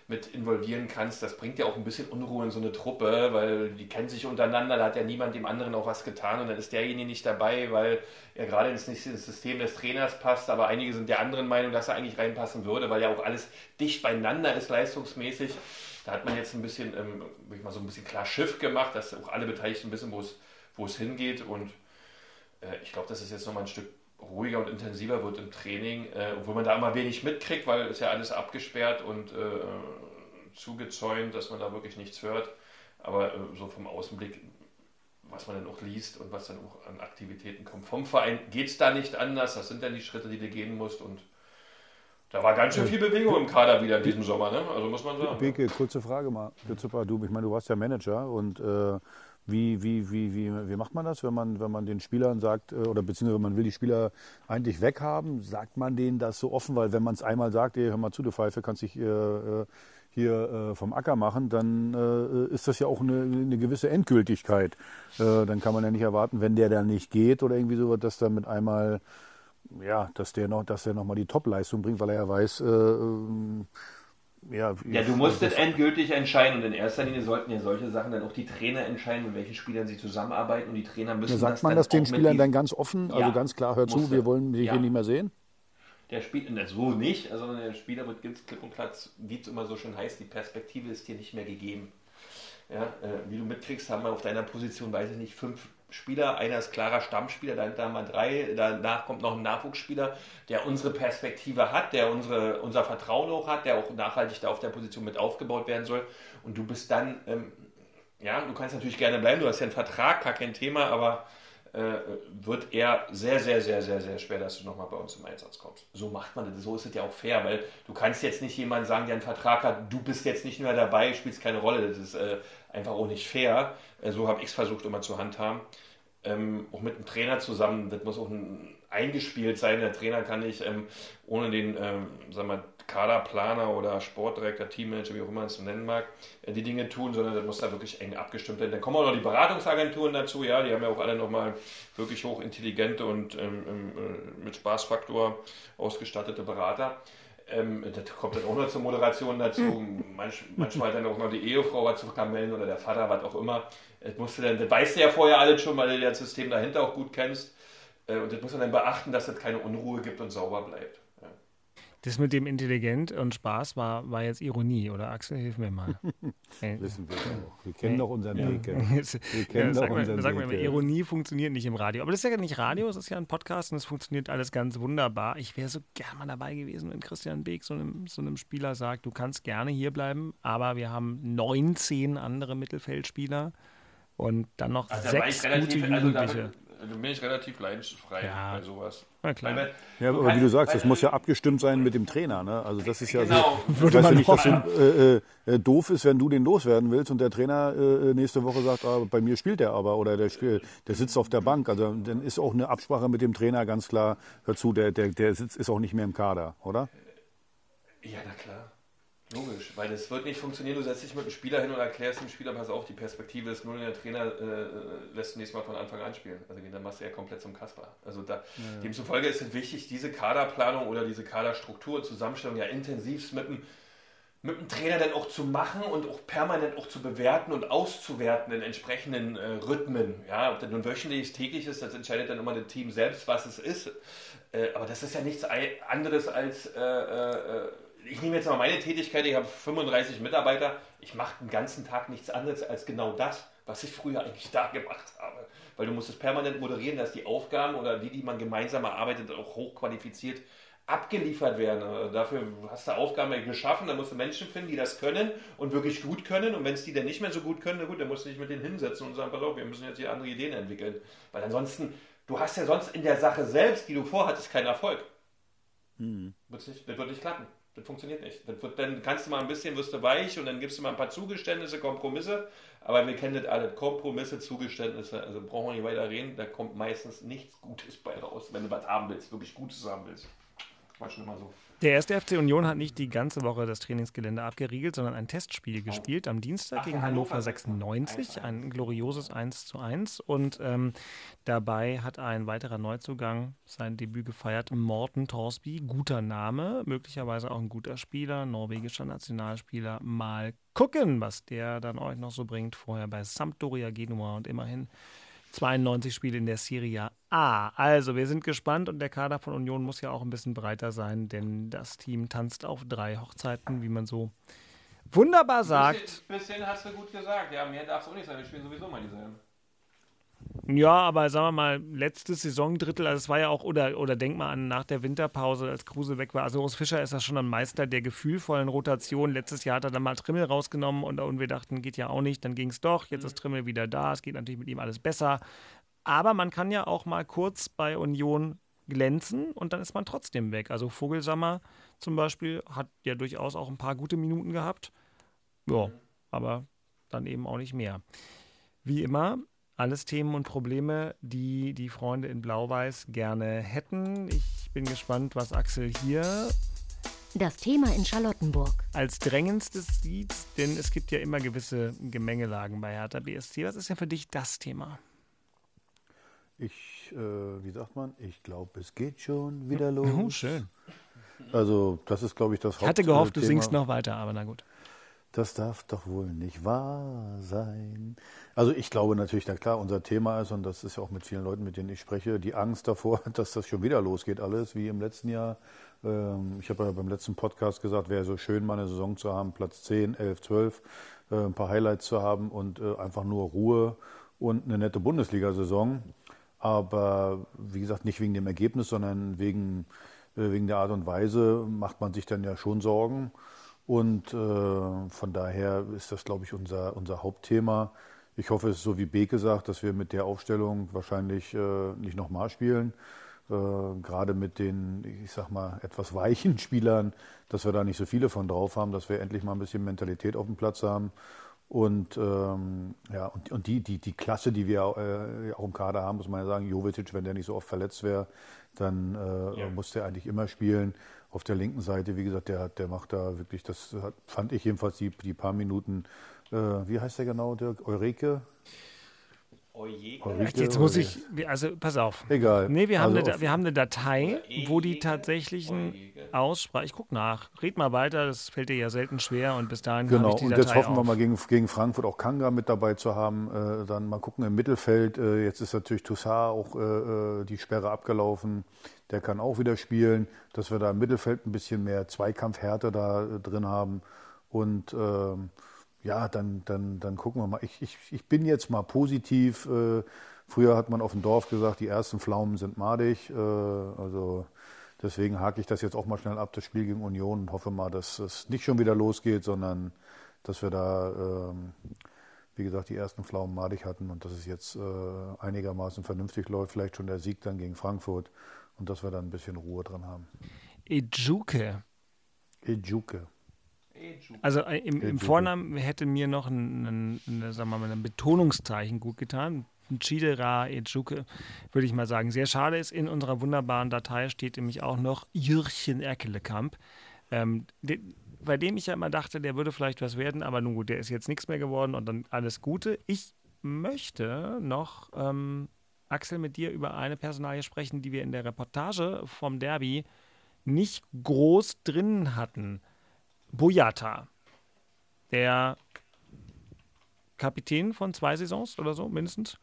mit involvieren kannst, das bringt ja auch ein bisschen Unruhe in so eine Truppe, weil die kennen sich untereinander, da hat ja niemand dem anderen auch was getan und dann ist derjenige nicht dabei, weil er gerade ins, ins System des Trainers passt, aber einige sind der anderen Meinung, dass er eigentlich reinpassen würde, weil ja auch alles dicht beieinander ist leistungsmäßig. Da hat man jetzt ein bisschen, ähm, ich mal so ein bisschen klar Schiff gemacht, dass auch alle Beteiligten wissen, wo es wo es hingeht. Und äh, ich glaube, dass es jetzt nochmal ein Stück ruhiger und intensiver wird im Training, äh, obwohl man da immer wenig mitkriegt, weil es ja alles abgesperrt und äh, zugezäunt, dass man da wirklich nichts hört. Aber äh, so vom Außenblick, was man dann auch liest und was dann auch an Aktivitäten kommt. Vom Verein geht es da nicht anders. Das sind dann die Schritte, die du gehen musst. Und da war ganz schön viel Bewegung im Kader wieder in diesem Sommer, ne? Also muss man sagen. Beke, kurze Frage mal. Du, ich meine, du warst ja Manager und äh, wie, wie, wie, wie, wie macht man das, wenn man, wenn man den Spielern sagt, äh, oder beziehungsweise man will die Spieler eigentlich weghaben, sagt man denen das so offen, weil wenn man es einmal sagt, ey, hör mal zu, du Pfeife, kannst dich äh, äh hier äh, vom Acker machen, dann äh, ist das ja auch eine, eine gewisse Endgültigkeit. Äh, dann kann man ja nicht erwarten, wenn der dann nicht geht oder irgendwie so, dass dann mit einmal, ja, dass der noch, dass der nochmal die Topleistung bringt, weil er ja weiß, ähm, ja, ja, du musstet endgültig entscheiden und in erster Linie sollten ja solche Sachen dann auch die Trainer entscheiden, mit welchen Spielern sie zusammenarbeiten und die Trainer müssen. Ja, sagt das man das den Spielern dann ganz offen, also ja, ganz klar, hör zu, wir wollen dich ja. hier nicht mehr sehen? Der Spieler, so nicht, sondern der Spieler wird ganz klipp und klar, wie es immer so schön heißt, die Perspektive ist dir nicht mehr gegeben. Ja, äh, wie du mitkriegst, haben wir auf deiner Position, weiß ich nicht, fünf Spieler. Einer ist klarer Stammspieler, dahinter haben wir drei. Danach kommt noch ein Nachwuchsspieler, der unsere Perspektive hat, der unsere, unser Vertrauen auch hat, der auch nachhaltig da auf der Position mit aufgebaut werden soll. Und du bist dann, ähm, ja, du kannst natürlich gerne bleiben, du hast ja einen Vertrag, gar kein Thema, aber äh, wird eher sehr, sehr, sehr, sehr, sehr schwer, dass du nochmal bei uns im Einsatz kommst. So macht man das, so ist es ja auch fair, weil du kannst jetzt nicht jemandem sagen, der einen Vertrag hat, du bist jetzt nicht mehr dabei, spielst keine Rolle. Das ist äh, einfach auch nicht fair. Äh, so habe ich es versucht immer zu handhaben. Ähm, auch mit dem Trainer zusammen, das muss auch ein, eingespielt sein. Der Trainer kann nicht ähm, ohne den, ähm, sagen wir, Kaderplaner oder Sportdirektor, Teammanager, wie auch immer man es nennen mag, äh, die Dinge tun, sondern das muss da wirklich eng abgestimmt werden. Dann kommen auch noch die Beratungsagenturen dazu, ja, die haben ja auch alle nochmal wirklich hochintelligente und ähm, ähm, äh, mit Spaßfaktor ausgestattete Berater. Ähm, das kommt dann auch noch zur Moderation dazu. Manch, manchmal dann auch noch die Ehefrau was zu kamellen oder der Vater, was auch immer. Das, musst du dann, das weißt du ja vorher alles schon, weil du das System dahinter auch gut kennst. Äh, und das muss man dann beachten, dass es keine Unruhe gibt und sauber bleibt. Das mit dem intelligent und Spaß war, war jetzt Ironie, oder Axel, hilf mir mal. Wissen wir doch. Wir kennen doch unseren ja. Weg. Wir kennen ja, doch unseren sag Weg. Mal, Ironie funktioniert nicht im Radio. Aber das ist ja nicht Radio, es ist ja ein Podcast und es funktioniert alles ganz wunderbar. Ich wäre so gern mal dabei gewesen, wenn Christian Beek so einem, so einem Spieler sagt, du kannst gerne hier bleiben, aber wir haben 19 andere Mittelfeldspieler und dann noch also sechs gute Jugendliche. Also also bin ich relativ leidensfrei ja. bei sowas. Na klar. Weil, ja, aber wie du sagst, das muss ja abgestimmt sein mit dem Trainer. Ne? Also das ist ja genau. so. Ich weiß ja nicht, dass äh, äh, doof ist, wenn du den loswerden willst und der Trainer äh, nächste Woche sagt, ah, bei mir spielt er aber oder der, der sitzt auf der Bank. Also dann ist auch eine Absprache mit dem Trainer ganz klar dazu, der, der, der sitzt, ist auch nicht mehr im Kader, oder? Ja, na klar. Logisch, weil es wird nicht funktionieren. Du setzt dich mit dem Spieler hin und erklärst dem Spieler, pass auf, die Perspektive ist null und der Trainer äh, lässt nächstes Mal von Anfang an spielen. Also dann machst du ja komplett zum Kasper. Also da, ja. demzufolge ist es wichtig, diese Kaderplanung oder diese Kaderstruktur, Zusammenstellung ja intensivst mit dem, mit dem Trainer dann auch zu machen und auch permanent auch zu bewerten und auszuwerten in entsprechenden äh, Rhythmen. Ja, ob das nun wöchentlich ist, täglich ist, das entscheidet dann immer das Team selbst, was es ist. Äh, aber das ist ja nichts anderes als äh, äh ich nehme jetzt mal meine Tätigkeit, ich habe 35 Mitarbeiter, ich mache den ganzen Tag nichts anderes als genau das, was ich früher eigentlich da gemacht habe. Weil du musst es permanent moderieren, dass die Aufgaben oder die, die man gemeinsam erarbeitet, auch hochqualifiziert abgeliefert werden. Also dafür hast du Aufgaben geschaffen, da musst du Menschen finden, die das können und wirklich gut können. Und wenn es die dann nicht mehr so gut können, na gut, dann musst du dich mit denen hinsetzen und sagen, pass auf, wir müssen jetzt hier andere Ideen entwickeln. Weil ansonsten, du hast ja sonst in der Sache selbst, die du vorhattest, keinen Erfolg. Hm. Das wird nicht klappen. Das funktioniert nicht. Dann kannst du mal ein bisschen, wirst du weich und dann gibst du mal ein paar Zugeständnisse, Kompromisse. Aber wir kennen das alle. Kompromisse, Zugeständnisse, also brauchen wir nicht weiter reden. Da kommt meistens nichts Gutes bei raus, wenn du was haben willst, wirklich Gutes haben willst. War schon immer so. Der erste FC Union hat nicht die ganze Woche das Trainingsgelände abgeriegelt, sondern ein Testspiel gespielt am Dienstag gegen Hannover 96, ein glorioses 1 zu 1. Und ähm, dabei hat ein weiterer Neuzugang sein Debüt gefeiert, Morten Torsby. Guter Name, möglicherweise auch ein guter Spieler, norwegischer Nationalspieler. Mal gucken, was der dann euch noch so bringt. Vorher bei Sampdoria Genua und immerhin 92 Spiele in der Serie A. Also, wir sind gespannt und der Kader von Union muss ja auch ein bisschen breiter sein, denn das Team tanzt auf drei Hochzeiten, wie man so wunderbar sagt. Bisschen, bisschen hast du gut gesagt. Ja, mehr darf es auch nicht sein. Wir spielen sowieso mal dieselben. Ja, aber sagen wir mal, letztes Saisondrittel, also es war ja auch, oder, oder denk mal an nach der Winterpause, als Kruse weg war. Also Urs Fischer ist ja schon ein Meister der gefühlvollen Rotation. Letztes Jahr hat er dann mal Trimmel rausgenommen und, und wir dachten, geht ja auch nicht, dann ging es doch. Jetzt ist Trimmel wieder da, es geht natürlich mit ihm alles besser. Aber man kann ja auch mal kurz bei Union glänzen und dann ist man trotzdem weg. Also Vogelsammer zum Beispiel hat ja durchaus auch ein paar gute Minuten gehabt. Ja, aber dann eben auch nicht mehr. Wie immer, alles Themen und Probleme, die die Freunde in Blau-Weiß gerne hätten. Ich bin gespannt, was Axel hier das Thema in Charlottenburg. Als drängendstes sieht, denn es gibt ja immer gewisse Gemengelagen bei Hertha BSC. Was ist denn für dich das Thema? Ich, äh, wie sagt man, ich glaube, es geht schon wieder los. Oh, schön. Also, das ist, glaube ich, das Hauptthema. Ich hatte gehofft, du singst noch weiter, aber na gut. Das darf doch wohl nicht wahr sein. Also ich glaube natürlich, na klar, unser Thema ist, und das ist ja auch mit vielen Leuten, mit denen ich spreche, die Angst davor, dass das schon wieder losgeht, alles wie im letzten Jahr. Ähm, ich habe ja beim letzten Podcast gesagt, wäre so schön, mal eine Saison zu haben, Platz 10, 11, 12, ein paar Highlights zu haben und äh, einfach nur Ruhe und eine nette Bundesliga-Saison. Aber wie gesagt, nicht wegen dem Ergebnis, sondern wegen, äh, wegen der Art und Weise macht man sich dann ja schon Sorgen. Und äh, von daher ist das, glaube ich, unser, unser Hauptthema. Ich hoffe, es ist so wie Beke sagt, dass wir mit der Aufstellung wahrscheinlich äh, nicht nochmal spielen. Äh, gerade mit den, ich sag mal, etwas weichen Spielern, dass wir da nicht so viele von drauf haben, dass wir endlich mal ein bisschen Mentalität auf dem Platz haben. Und ähm, ja, und, und die, die, die Klasse, die wir äh, auch im Kader haben, muss man ja sagen, Jovetic, wenn der nicht so oft verletzt wäre, dann äh, ja. muss der eigentlich immer spielen auf der linken Seite, wie gesagt, der, der macht da wirklich, das hat, fand ich jedenfalls die, die paar Minuten, äh, wie heißt der genau, Dirk? Eureke? Ulrike Jetzt muss ich, also pass auf. Egal. Nee, wir haben, Also eine, auf- wir haben eine Datei, wo die tatsächlichen Aussprache. Ich guck nach. Red mal weiter, das fällt dir ja selten schwer und bis dahin habe Genau, ich die und Datei jetzt hoffen wir auf. mal gegen, gegen Frankfurt auch Kanga mit dabei zu haben. Äh, dann mal gucken im Mittelfeld. Äh, jetzt ist natürlich Toussaint auch äh, äh, die Sperre abgelaufen. Der kann auch wieder spielen, dass wir da im Mittelfeld ein bisschen mehr Zweikampfhärte da äh, drin haben. Und ähm, ja, dann, dann, dann gucken wir mal. Ich, ich, ich bin jetzt mal positiv. Äh, früher hat man auf dem Dorf gesagt, die ersten Pflaumen sind madig. Äh, also deswegen hake ich das jetzt auch mal schnell ab, das Spiel gegen Union, und hoffe mal, dass es nicht schon wieder losgeht, sondern dass wir da, ähm, wie gesagt, die ersten Pflaumen madig hatten und dass es jetzt äh, einigermaßen vernünftig läuft. Vielleicht schon der Sieg dann gegen Frankfurt und dass wir dann ein bisschen Ruhe dran haben. Ejuke. Ejuke. Also äh, im, im. Vornamen hätte mir noch ein, ein, ein, sagen wir mal, ein Betonungszeichen gut getan. Chidera Ejuke, würde ich mal sagen. Sehr schade ist, in unserer wunderbaren Datei steht nämlich auch noch Jürchen Erkelekamp. Ähm, de, bei dem ich ja immer dachte, der würde vielleicht was werden, aber nun gut, der ist jetzt nichts mehr geworden und dann alles Gute. Ich möchte noch, ähm, Axel, mit dir über eine Personalie sprechen, die wir in der Reportage vom Derby nicht groß drin hatten. Boyata, der Kapitän von zwei Saisons oder so mindestens.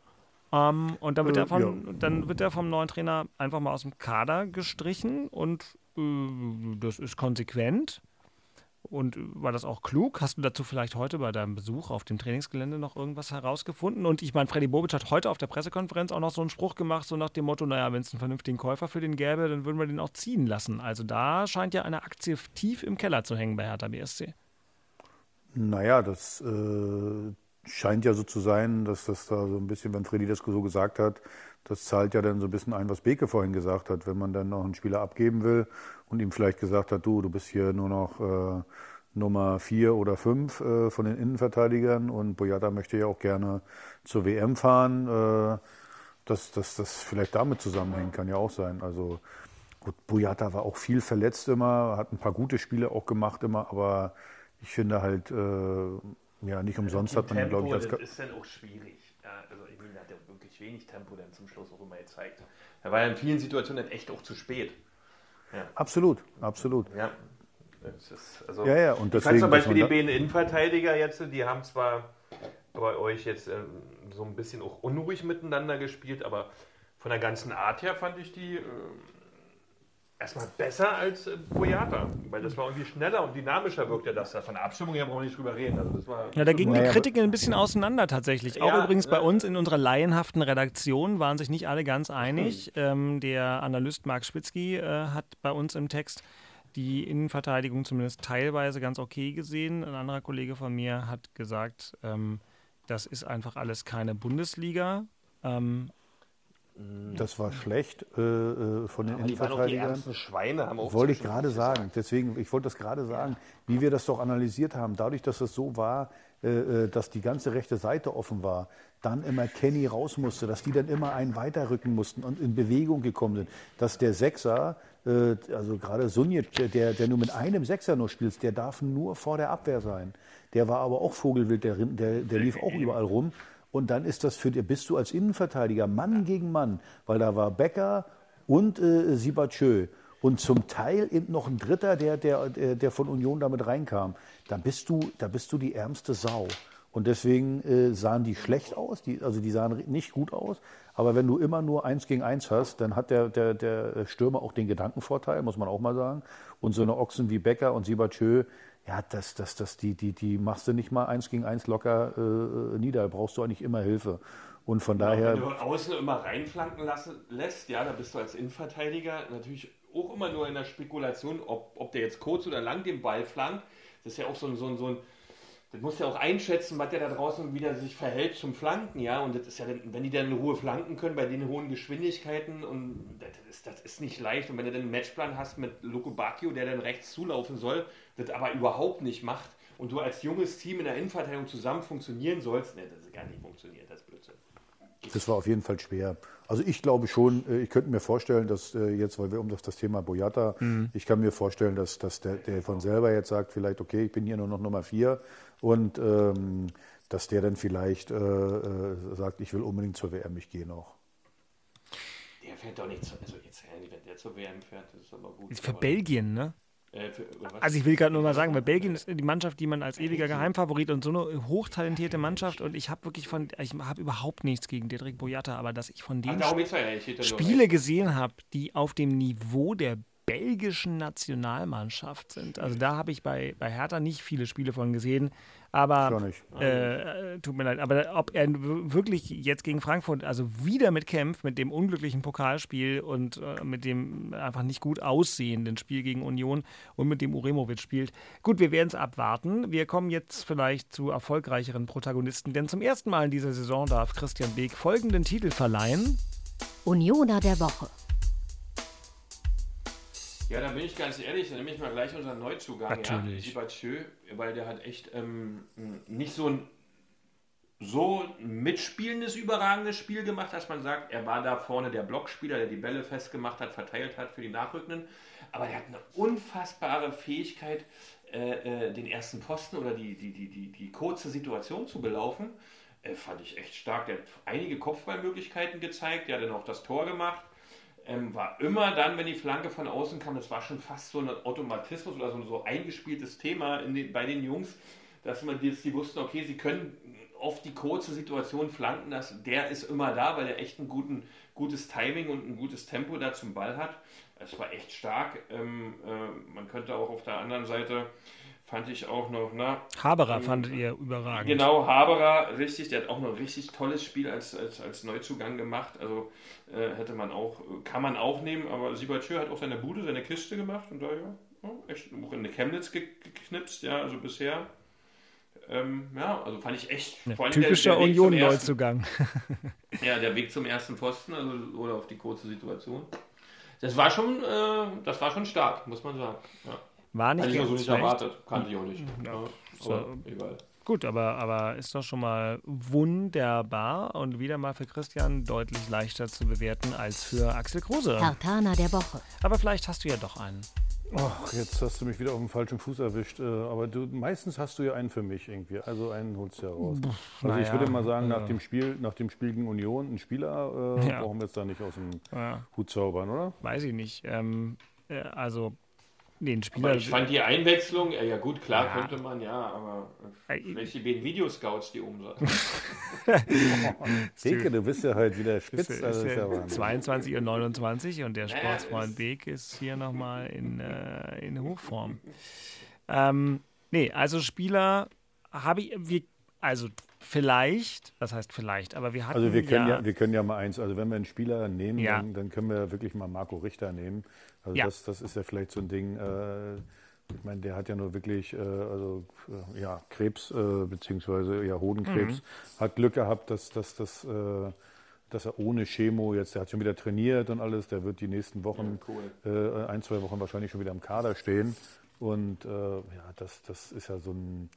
Ähm, und dann wird, Äh, er von, dann wird er vom neuen Trainer einfach mal aus dem Kader gestrichen und äh, das ist konsequent. Und war das auch klug? Hast du dazu vielleicht heute bei deinem Besuch auf dem Trainingsgelände noch irgendwas herausgefunden? Und ich meine, Freddy Bobic hat heute auf der Pressekonferenz auch noch so einen Spruch gemacht, so nach dem Motto, naja, wenn es einen vernünftigen Käufer für den gäbe, dann würden wir den auch ziehen lassen. Also da scheint ja eine Aktie tief im Keller zu hängen bei Hertha BSC. Naja, das äh, scheint ja so zu sein, dass das da so ein bisschen, wenn Freddy das so gesagt hat, das zahlt ja dann so ein bisschen ein, was Beke vorhin gesagt hat. Wenn man dann noch einen Spieler abgeben will und ihm vielleicht gesagt hat, du, du bist hier nur noch äh, Nummer vier oder fünf äh, von den Innenverteidigern und Boyata möchte ja auch gerne zur WM fahren, äh, dass das, das vielleicht damit zusammenhängt, kann ja auch sein. Also gut, Boyata war auch viel verletzt immer, hat ein paar gute Spiele auch gemacht immer, aber ich finde halt, äh, ja, nicht umsonst hat man ihn, glaube ich, als das ist dann auch schwierig. Ja, also er hat ja wirklich wenig Tempo dann zum Schluss auch immer gezeigt. Er war ja in vielen Situationen dann echt auch zu spät. Absolut, absolut. Ja. Das ist, also, Ja, ja, und deswegen, zum Beispiel die beiden Innenverteidiger jetzt, die haben zwar bei euch jetzt ähm, so ein bisschen auch unruhig miteinander gespielt, aber von der ganzen Art her fand ich die ähm, erstmal besser als äh, Boyata, weil das war irgendwie schneller und dynamischer wirkte das da. Von der Abstimmung her brauchen wir nicht drüber reden. Also das war Ja, da gingen die Kritiken ein bisschen auseinander tatsächlich. Auch Ja, übrigens bei uns in unserer laienhaften Redaktion waren sich nicht alle ganz einig. Ähm, der Analyst Marc Spitzky äh, hat bei uns im Text die Innenverteidigung zumindest teilweise ganz okay gesehen. Ein anderer Kollege von mir hat gesagt, ähm, das ist einfach alles keine Bundesliga. Ähm, Das war schlecht äh, äh, von den aber die auch die Innenverteidigern. ärmsten Schweine. Haben auch Wollte ich gerade sagen. Deswegen, ich wollte das gerade sagen, wie wir das doch analysiert haben. Dadurch, dass es so war, äh, äh, dass die ganze rechte Seite offen war, dann immer Kenny raus musste, dass die dann immer einen weiterrücken mussten und in Bewegung gekommen sind. Dass der Sechser, äh, also gerade Sunjic, der, der nur mit einem Sechser nur spielt, der darf nur vor der Abwehr sein. Der war aber auch Vogelwild, der, der, der lief auch überall rum. Und dann ist das für dir, bist du als Innenverteidiger Mann gegen Mann, weil da war Becker und äh, Sibachö und zum Teil eben noch ein Dritter, der, der, der, der von Union damit reinkam. Da bist du, da bist du die ärmste Sau. Und deswegen äh, sahen die schlecht aus, die, also die sahen nicht gut aus. Aber wenn du immer nur eins gegen eins hast, dann hat der, der, der Stürmer auch den Gedankenvorteil, muss man auch mal sagen. Und so eine Ochsen wie Becker und Sibachö, ja, das, das, das, die, die, die machst du nicht mal eins gegen eins locker äh, nieder. Brauchst du eigentlich immer Hilfe. Und von daher. Wenn du außen immer reinflanken lassen, lässt, ja, da bist du als Innenverteidiger natürlich auch immer nur in der Spekulation, ob, ob der jetzt kurz oder lang den Ball flankt. Das ist ja auch so ein, so ein, so ein das muss ja auch einschätzen, was der da draußen wieder sich verhält zum Flanken, ja. Und das ist ja, wenn die dann in Ruhe flanken können bei den hohen Geschwindigkeiten und das ist, das ist nicht leicht. Und wenn du dann einen Matchplan hast mit Loco Bacchio, der dann rechts zulaufen soll, das aber überhaupt nicht macht und du als junges Team in der Innenverteidigung zusammen funktionieren sollst, ne, das ist gar nicht funktioniert, das ist Blödsinn. Das war auf jeden Fall schwer. Also ich glaube schon, äh, ich könnte mir vorstellen, dass äh, jetzt, weil wir um das, das Thema Boyata, ich kann mir vorstellen, dass, dass der, der von selber jetzt sagt, vielleicht, okay, ich bin hier nur noch Nummer vier und ähm, dass der dann vielleicht äh, äh, sagt, ich will unbedingt zur WM, ich gehe noch. Der fährt doch nicht zu, also jetzt, wenn der zur WM fährt, das ist aber gut. Ist für Belgien, ne? Äh, für, also ich will gerade nur mal sagen, weil Belgien ist die Mannschaft, die man als ewiger Geheimfavorit und so eine hochtalentierte Mannschaft und ich habe wirklich von, ich habe überhaupt nichts gegen Dietrich Boyata, aber dass ich von denen Spiele gesehen habe, die auf dem Niveau der belgischen Nationalmannschaft sind. Also da habe ich bei, bei Hertha nicht viele Spiele von gesehen. Aber äh, tut mir leid, aber ob er wirklich jetzt gegen Frankfurt also wieder mitkämpft mit dem unglücklichen Pokalspiel und äh, mit dem einfach nicht gut aussehenden Spiel gegen Union und mit dem Uremovic spielt. Gut, wir werden es abwarten. Wir kommen jetzt vielleicht zu erfolgreicheren Protagonisten, denn zum ersten Mal in dieser Saison darf Christian Beek folgenden Titel verleihen. Unioner der Woche. Ja, da bin ich ganz ehrlich, dann nehme ich mal gleich unseren Neuzugang, Natürlich. ja, Sibachö, weil der hat echt ähm, nicht so ein so mitspielendes, überragendes Spiel gemacht, dass man sagt, er war da vorne der Blockspieler, der die Bälle festgemacht hat, verteilt hat für die Nachrückenden. Aber er hat eine unfassbare Fähigkeit, äh, äh, den ersten Posten oder die, die, die, die, die kurze Situation zu belaufen. Äh, fand ich echt stark. Der hat einige Kopfballmöglichkeiten gezeigt, der hat dann auch das Tor gemacht ähm, war immer dann, wenn die Flanke von außen kam, das war schon fast so ein Automatismus oder so, so eingespieltes Thema den, bei den Jungs, dass man jetzt, die wussten, okay, sie können auf die kurze Situation flanken, dass der ist immer da, weil er echt ein guten, gutes Timing und ein gutes Tempo da zum Ball hat. Es war echt stark. Ähm, äh, man könnte auch auf der anderen Seite fand ich auch noch, na. Haberer ähm, fandet ihr überragend. Genau, Haberer, richtig, der hat auch noch ein richtig tolles Spiel als, als, als Neuzugang gemacht. Also äh, hätte man auch, kann man auch nehmen, aber Siebertschö hat auch seine Bude, seine Kiste gemacht und da ja, oh, echt auch in eine Chemnitz geknipst, ja, also bisher. Ähm, ja, also fand ich echt. Ja, typischer Union-Neuzugang. ja, der Weg zum ersten Pfosten, also oder auf die kurze Situation. Das war schon, äh, das war schon stark, muss man sagen. Ja. War nicht Hätte ich also nicht erwartet, kannte ich auch nicht. Ja, ja so, egal. Gut, aber, aber ist doch schon mal wunderbar und wieder mal für Christian deutlich leichter zu bewerten als für Axel Kruse. Tartana der Woche. Aber vielleicht hast du ja doch einen. Ach, jetzt hast du mich wieder auf dem falschen Fuß erwischt. Äh, aber du, meistens hast du ja einen für mich irgendwie. Also einen holst du ja raus. Also naja, ich würde mal sagen, nach, dem Spiel, nach dem Spiel gegen Union, ein Spieler äh, ja. brauchen wir jetzt da nicht aus dem ja. Hut zaubern, oder? Weiß ich nicht. Ähm, äh, also den Spieler. Aber ich fand die Einwechslung, ja gut, klar ja. könnte man, ja, aber vielleicht die beiden Videoscouts, die sind. Beke, du bist ja heute wieder spitz. Ist, ist, ist ja 22 und 29 und der Sportsfreund Beek ist hier nochmal in, äh, in Hochform. Ähm, nee, also Spieler habe ich, wir, also Vielleicht, das heißt vielleicht, aber wir hatten Also wir können ja, ja, wir können ja mal eins, also wenn wir einen Spieler nehmen, ja. dann, dann, können wir wirklich mal Marco Richter nehmen. Also ja. das, das ist ja vielleicht so ein Ding, äh, ich meine, der hat ja nur wirklich, äh, also äh, ja, Krebs, äh, beziehungsweise ja, Hodenkrebs, mhm. hat Glück gehabt, dass, dass, dass, äh, dass er ohne Chemo jetzt, der hat schon wieder trainiert und alles, der wird die nächsten Wochen, ja, cool. Äh, ein, zwei Wochen wahrscheinlich schon wieder im Kader stehen. Und ja, das, das ist ja so ein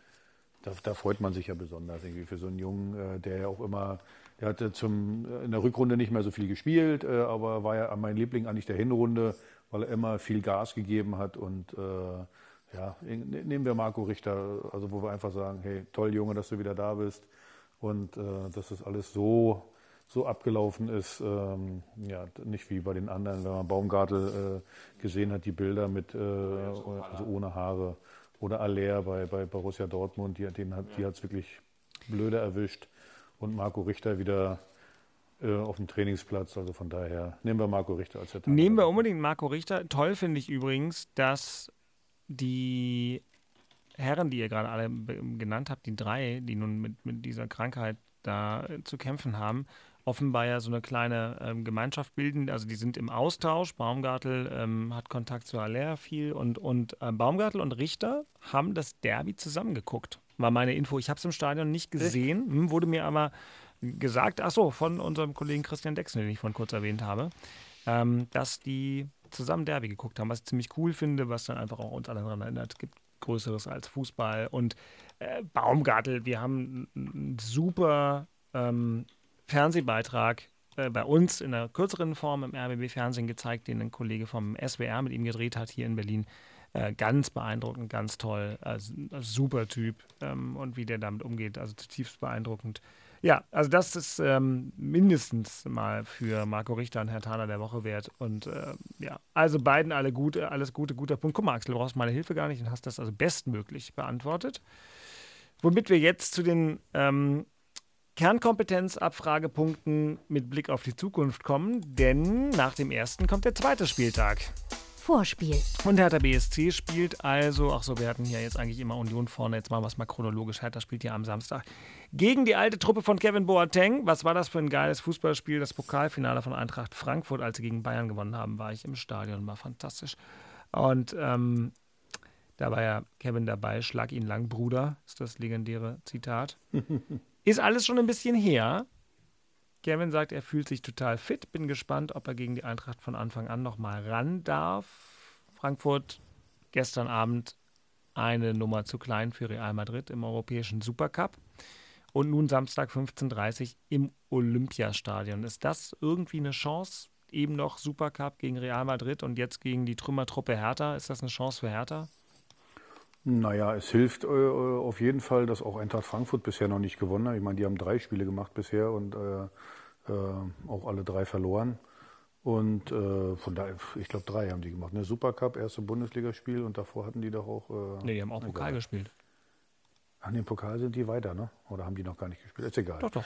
da, da, freut man sich ja besonders irgendwie für so einen Jungen, äh, der ja auch immer, der hatte zum, äh, in der Rückrunde nicht mehr so viel gespielt, äh, aber war ja mein Liebling eigentlich der Hinrunde, weil er immer viel Gas gegeben hat und ja, ne, nehmen wir Marco Richter, also wo wir einfach sagen, hey, toll Junge, dass du wieder da bist und äh, dass das alles so so abgelaufen ist, ähm, ja, nicht wie bei den anderen, wenn man Baumgartel äh, gesehen hat, die Bilder mit, äh, also ohne Haare. Oder Aller bei, bei Borussia Dortmund, die, den hat, die hat es wirklich blöde erwischt. Und Marco Richter wieder äh, auf dem Trainingsplatz. Also von daher nehmen wir Marco Richter als Verteidiger. Nehmen wir unbedingt Marco Richter. Toll finde ich übrigens, dass die Herren, die ihr gerade alle genannt habt, die drei, die nun mit, mit dieser Krankheit da äh, zu kämpfen haben, offenbar ja so eine kleine ähm, Gemeinschaft bilden. Also die sind im Austausch. Baumgartel ähm, hat Kontakt zu Aller viel und, und äh, Baumgartel und Richter haben das Derby zusammengeguckt. War meine Info. Ich habe es im Stadion nicht gesehen, hm, wurde mir aber gesagt, ach so, von unserem Kollegen Christian Dexen, den ich vorhin kurz erwähnt habe, ähm, dass die zusammen Derby geguckt haben, was ich ziemlich cool finde, was dann einfach auch uns alle daran erinnert. Es gibt Größeres als Fußball und äh, Baumgartel, wir haben super ähm, Fernsehbeitrag äh, bei uns in einer kürzeren Form im RBB-Fernsehen gezeigt, den ein Kollege vom SWR mit ihm gedreht hat hier in Berlin. Äh, ganz beeindruckend, ganz toll, also, super Typ ähm, und wie der damit umgeht, also zutiefst beeindruckend. Ja, also das ist ähm, mindestens mal für Marco Richter und Herr Thaler der Woche wert. Und äh, ja, also beiden alle Gute, alles Gute, guter Punkt. Guck mal, Axel, du brauchst meine Hilfe gar nicht und hast das also bestmöglich beantwortet. Womit wir jetzt zu den ähm, Kernkompetenzabfragepunkten mit Blick auf die Zukunft kommen, denn nach dem ersten kommt der zweite Spieltag. Vorspiel. Und Hertha BSC spielt also, ach so, wir hatten hier jetzt eigentlich immer Union vorne, jetzt machen wir es mal chronologisch. Hertha spielt ja am Samstag gegen die alte Truppe von Kevin Boateng. Was war das für ein geiles Fußballspiel? Das Pokalfinale von Eintracht Frankfurt, als sie gegen Bayern gewonnen haben, war ich im Stadion, war fantastisch. Und ähm, da war ja Kevin dabei, schlag ihn lang, Bruder, ist das legendäre Zitat. ist alles schon ein bisschen her. Kevin sagt, er fühlt sich total fit. Bin gespannt, ob er gegen die Eintracht von Anfang an nochmal ran darf. Frankfurt gestern Abend eine Nummer zu klein für Real Madrid im europäischen Supercup. Und nun Samstag 15.30 Uhr im Olympiastadion. Ist das irgendwie eine Chance? Eben noch Supercup gegen Real Madrid und jetzt gegen die Trümmertruppe Hertha. Ist das eine Chance für Hertha? Naja, es hilft äh, auf jeden Fall, dass auch Eintracht Frankfurt bisher noch nicht gewonnen hat. Ich meine, die haben drei Spiele gemacht bisher und äh, äh, auch alle drei verloren. Und äh, von daher, ich glaube, drei haben die gemacht. Ne? Supercup, erste Bundesligaspiel und davor hatten die doch auch. Äh, ne, die haben auch Pokal gespielt. An dem Pokal sind die weiter, ne? Oder haben die noch gar nicht gespielt? Ist egal. Doch, doch.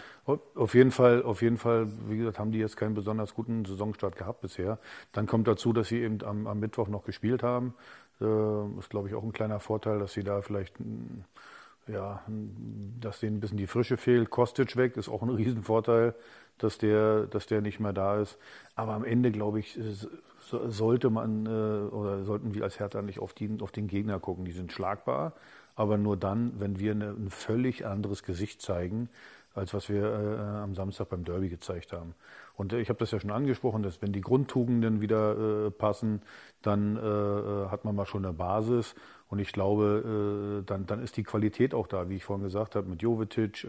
Auf jeden Fall, auf jeden Fall, wie gesagt, haben die jetzt keinen besonders guten Saisonstart gehabt bisher. Dann kommt dazu, dass sie eben am, am Mittwoch noch gespielt haben. Äh, ist, glaube ich, auch ein kleiner Vorteil, dass sie da vielleicht ja, dass denen ein bisschen die Frische fehlt. Kostic weg ist auch ein Riesenvorteil, dass der, dass der nicht mehr da ist. Aber am Ende, glaube ich, sollte man äh, oder sollten wir als Hertha nicht auf, die, auf den Gegner gucken. Die sind schlagbar, aber nur dann, wenn wir eine, ein völlig anderes Gesicht zeigen, als was wir äh, am Samstag beim Derby gezeigt haben. Und äh, ich habe das ja schon angesprochen, dass wenn die Grundtugenden wieder äh, passen, dann äh, äh, hat man mal schon eine Basis. Und ich glaube, äh, dann, dann ist die Qualität auch da, wie ich vorhin gesagt habe, mit Jovetic.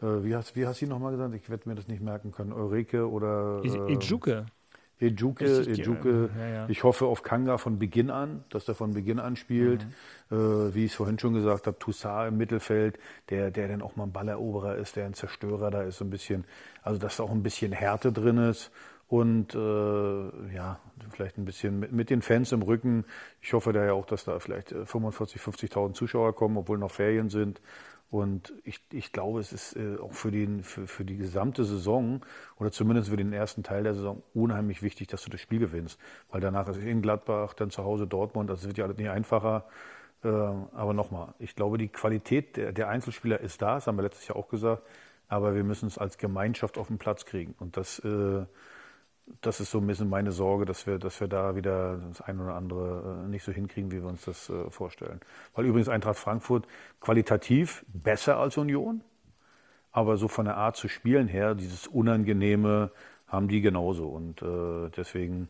wie hast, wie hast du nochmal gesagt? Ich werde mir das nicht merken können. Eureke oder. Äh, Ijuke. Ejuke, Ejuke. Ja, ja. Ich hoffe auf Kanga von Beginn an, dass er von Beginn an spielt. Mhm. Äh, wie ich es vorhin schon gesagt habe, Toussaint im Mittelfeld, der, der dann auch mal ein Balleroberer ist, der ein Zerstörer da ist, so ein bisschen, also dass da auch ein bisschen Härte drin ist. Und äh, ja, vielleicht ein bisschen mit, mit, den Fans im Rücken. Ich hoffe da ja auch, dass da vielleicht 45, äh, 50.000 Zuschauer kommen, obwohl noch Ferien sind. Und ich, ich glaube, es ist äh, auch für, den, für, für die gesamte Saison oder zumindest für den ersten Teil der Saison unheimlich wichtig, dass du das Spiel gewinnst. Weil danach ist in Gladbach, dann zu Hause Dortmund, das wird ja alles nicht einfacher. Äh, aber nochmal, ich glaube, die Qualität der, der Einzelspieler ist da, das haben wir letztes Jahr auch gesagt. Aber wir müssen es als Gemeinschaft auf den Platz kriegen. Und das äh, das ist so ein bisschen meine Sorge, dass wir, dass wir da wieder das ein oder andere äh, nicht so hinkriegen, wie wir uns das äh, vorstellen. Weil übrigens Eintracht Frankfurt qualitativ besser als Union, aber so von der Art zu spielen her, dieses Unangenehme haben die genauso. Und äh, deswegen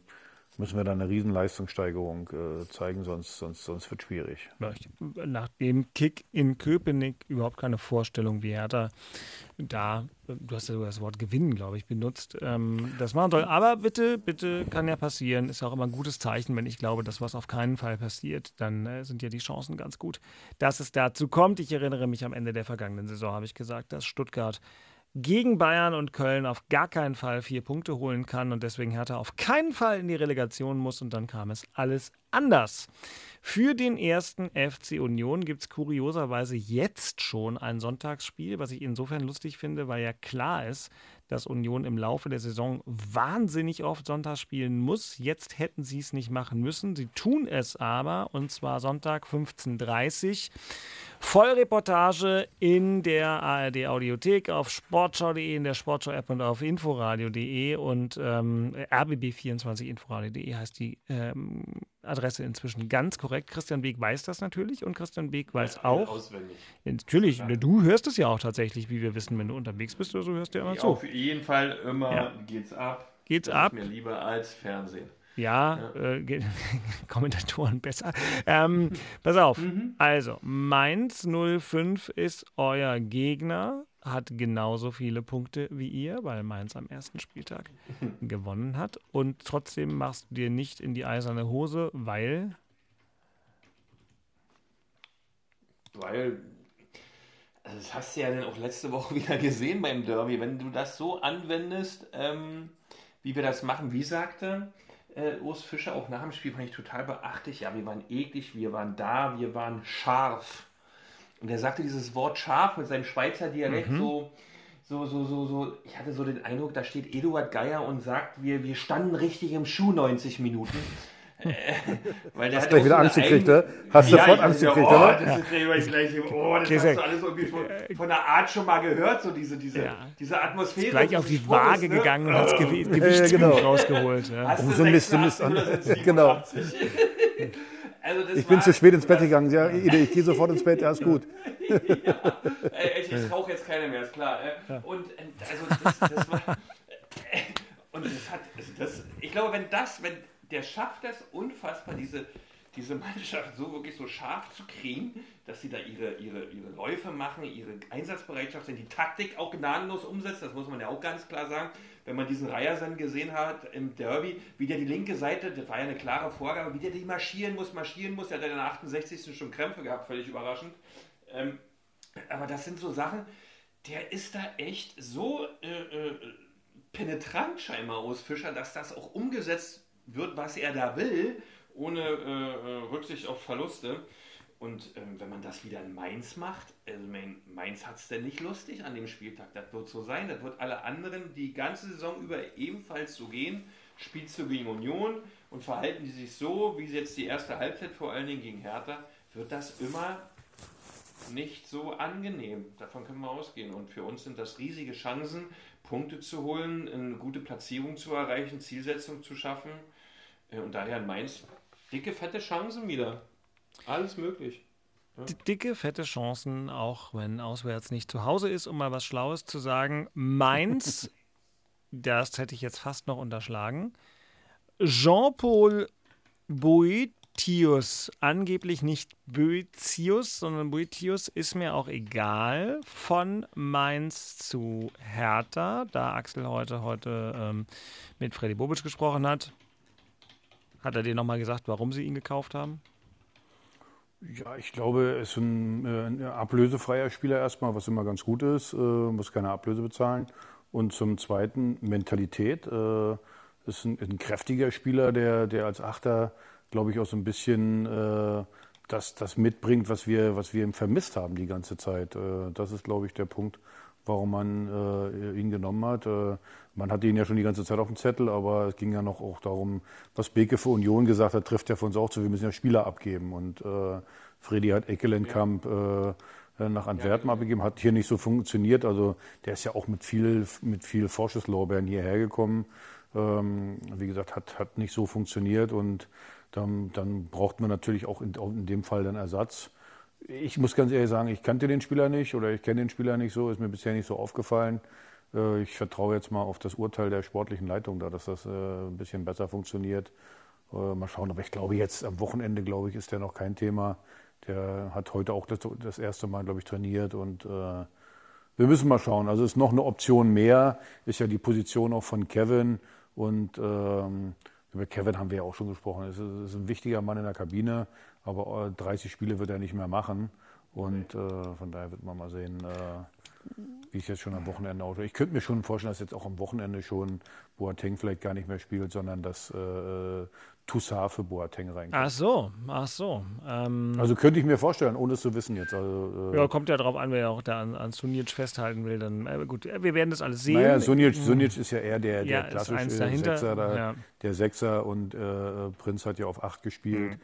müssen wir da eine Riesenleistungssteigerung äh, zeigen, sonst, sonst, sonst wird es schwierig. Nach dem Kick in Köpenick überhaupt keine Vorstellung, wie Hertha da, du hast ja das Wort gewinnen, glaube ich, benutzt, ähm, das machen soll. Aber bitte, bitte, kann ja passieren. Ist ja auch immer ein gutes Zeichen, wenn ich glaube, dass was auf keinen Fall passiert, dann äh, sind ja die Chancen ganz gut, dass es dazu kommt. Ich erinnere mich am Ende der vergangenen Saison, habe ich gesagt, dass Stuttgart gegen Bayern und Köln auf gar keinen Fall vier Punkte holen kann und deswegen Hertha auf keinen Fall in die Relegation muss und dann kam es alles anders. Für den ersten FC Union gibt es kurioserweise jetzt schon ein Sonntagsspiel, was ich insofern lustig finde, weil ja klar ist, dass Union im Laufe der Saison wahnsinnig oft Sonntag spielen muss. Jetzt hätten sie es nicht machen müssen. Sie tun es aber und zwar Sonntag 15.30 Uhr. Vollreportage in der ARD Audiothek auf sportschau.de, in der Sportschau-App und auf inforadio.de und ähm, rbb24inforadio.de heißt die ähm, Adresse inzwischen ganz korrekt. Christian Beek weiß das natürlich und Christian Beek weiß ja, auch. Auswendig. Natürlich, ja. du hörst es ja auch tatsächlich, wie wir wissen, wenn du unterwegs bist oder so hörst du ja immer zu. Auf jeden Fall immer ja. geht's ab. Geht's das ab. Ist mir lieber als Fernsehen. Ja, ja. Äh, Kommentatoren besser. Ähm, pass auf. Mhm. Also, Mainz 05 ist euer Gegner, hat genauso viele Punkte wie ihr, weil Mainz am ersten Spieltag gewonnen hat. Und trotzdem machst du dir nicht in die eiserne Hose, weil. weil also das hast du ja dann auch letzte Woche wieder gesehen beim Derby, wenn du das so anwendest, ähm, wie wir das machen, wie sagte äh, Urs Fischer auch nach dem Spiel, fand ich total beachtlich, ja, wir waren eklig, wir waren da, wir waren scharf. Und er sagte dieses Wort scharf mit seinem Schweizer Dialekt Mhm. so, so, so, so, so, ich hatte so den Eindruck, da steht Eduard Geier und sagt, wir, wir standen richtig im Schuh 90 Minuten. Äh, weil der Hast hat gleich wieder Angst gekriegt, ne? Hast ja, sofort ich Angst gekriegt, oh, oder? Das ist gleich, gleich, oh, das Gesagt. hast du alles irgendwie von, von der Art schon mal gehört, so diese, diese, Ja. diese Atmosphäre. Gleich auf die Spruches, Waage ne? gegangen und hat das Gewi ja, genau. rausgeholt. Ja. Hast Oh, du so Mist, so ein 86 Mist. Genau. 87? Also das Ich bin zu spät ins Bett gegangen. Ja, Ide, ich gehe sofort ins Bett, ja, ist gut. Äh, ich ich rauche jetzt keine mehr, ist klar. Äh. Und äh, also das, das war. Äh, und das hat. Also das, ich glaube, wenn das, wenn der schafft das unfassbar, diese, diese Mannschaft so wirklich so scharf zu kriegen, dass sie da ihre, ihre, ihre Läufe machen, ihre Einsatzbereitschaft sind, die Taktik auch gnadenlos umsetzt, das muss man ja auch ganz klar sagen. Wenn man diesen Reiersen gesehen hat im Derby, wie der die linke Seite, das war ja eine klare Vorgabe, wie der die marschieren muss, marschieren muss, der hat ja in der 68. schon Krämpfe gehabt, völlig überraschend. Ähm, aber das sind so Sachen, der ist da echt so äh, äh, penetrant scheinbar aus Fischer, dass das auch umgesetzt wird, was er da will, ohne äh, äh, Rücksicht auf Verluste. Und ähm, wenn man das wieder in Mainz macht, also mein, Mainz hat es denn nicht lustig an dem Spieltag. Das wird so sein, das wird alle anderen die ganze Saison über ebenfalls so gehen. Spielst du gegen Union und verhalten die sich so, wie sie jetzt die erste Halbzeit vor allen Dingen gegen Hertha, wird das immer nicht so angenehm. Davon können wir ausgehen. Und für uns sind das riesige Chancen, Punkte zu holen, eine gute Platzierung zu erreichen, Zielsetzung zu schaffen. Äh, Und daher in Mainz dicke, fette Chancen wieder. Alles möglich. D- Dicke, fette Chancen, auch wenn auswärts nicht zu Hause ist, um mal was Schlaues zu sagen. Mainz, das hätte ich jetzt fast noch unterschlagen. Jean-Paul Boetius, angeblich nicht Boetius, sondern Boetius ist mir auch egal, von Mainz zu Hertha, da Axel heute, heute ähm, mit Freddy Bobic gesprochen hat. Hat er dir nochmal gesagt, warum sie ihn gekauft haben? Ja, ich glaube, es ist ein, äh, ein ablösefreier Spieler erstmal, was immer ganz gut ist, äh, muss keine Ablöse bezahlen. Und zum Zweiten Mentalität. Äh, ist ein, ein kräftiger Spieler, der, der als Achter, glaube ich, auch so ein bisschen äh, das, das mitbringt, was wir, was wir ihm vermisst haben die ganze Zeit. Äh, das ist, glaube ich, der Punkt, warum man äh, ihn genommen hat. Man hatte ihn ja schon die ganze Zeit auf dem Zettel, aber es ging ja noch auch darum, was Beke für Union gesagt hat, trifft ja für uns auch zu. Wir müssen ja Spieler abgeben. Und äh, Freddy hat Eckelenkamp äh, nach Antwerpen abgegeben, hat hier nicht so funktioniert. Also der ist ja auch mit viel, mit viel Vorschusslorbeeren hierher gekommen. Ähm, wie gesagt, hat, hat nicht so funktioniert und dann, dann braucht man natürlich auch in, in dem Fall dann Ersatz. Ich muss ganz ehrlich sagen, ich kannte den Spieler nicht oder ich kenne den Spieler nicht so, ist mir bisher nicht so aufgefallen. Äh, Ich vertraue jetzt mal auf das Urteil der sportlichen Leitung da, dass das äh, ein bisschen besser funktioniert. Äh, Mal schauen, aber ich glaube jetzt am Wochenende, glaube ich, ist der noch kein Thema. Der hat heute auch das, das erste Mal, glaube ich, trainiert und äh, wir müssen mal schauen. Also ist noch eine Option mehr, ist ja die Position auch von Kevin und ähm, über Kevin haben wir ja auch schon gesprochen. Es ist, ist ein wichtiger Mann in der Kabine, aber äh, 30 Spiele wird er nicht mehr machen und äh, von daher wird man mal sehen, äh, wie es jetzt schon am Wochenende aussieht. Ich könnte mir schon vorstellen, dass jetzt auch am Wochenende schon Boateng vielleicht gar nicht mehr spielt, sondern dass äh, Toussaint für Boateng reinkommt. Ach so, ach so. Ähm, Also könnte ich mir vorstellen, ohne es zu wissen jetzt. Also, äh, ja, kommt ja drauf an, wer auch da an, an Sunic festhalten will. Dann, äh, gut, äh, wir werden das alles sehen. Naja, Sunic, Sunic ist ja eher der, der Ja, klassische Sechser, da, ja. der Sechser und äh, Prinz hat ja auf acht gespielt, äh,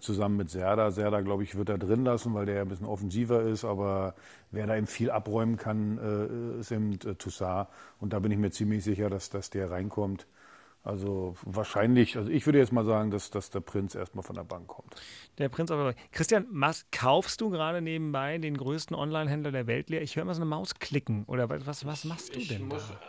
zusammen mit Serda. Serda, glaube ich, wird er drin lassen, weil der ja ein bisschen offensiver ist, aber wer da eben viel abräumen kann, äh, ist eben äh, Toussaint und da bin ich mir ziemlich sicher, dass, dass der reinkommt. Also wahrscheinlich, also ich würde jetzt mal sagen, dass, dass der Prinz erstmal von der Bank kommt. Der Prinz auf der Bank. Christian, was kaufst du gerade nebenbei den größten Online-Händler der Welt leer? Ich höre immer so eine Maus klicken. Oder was, was, was machst du Ich denn? muss, da?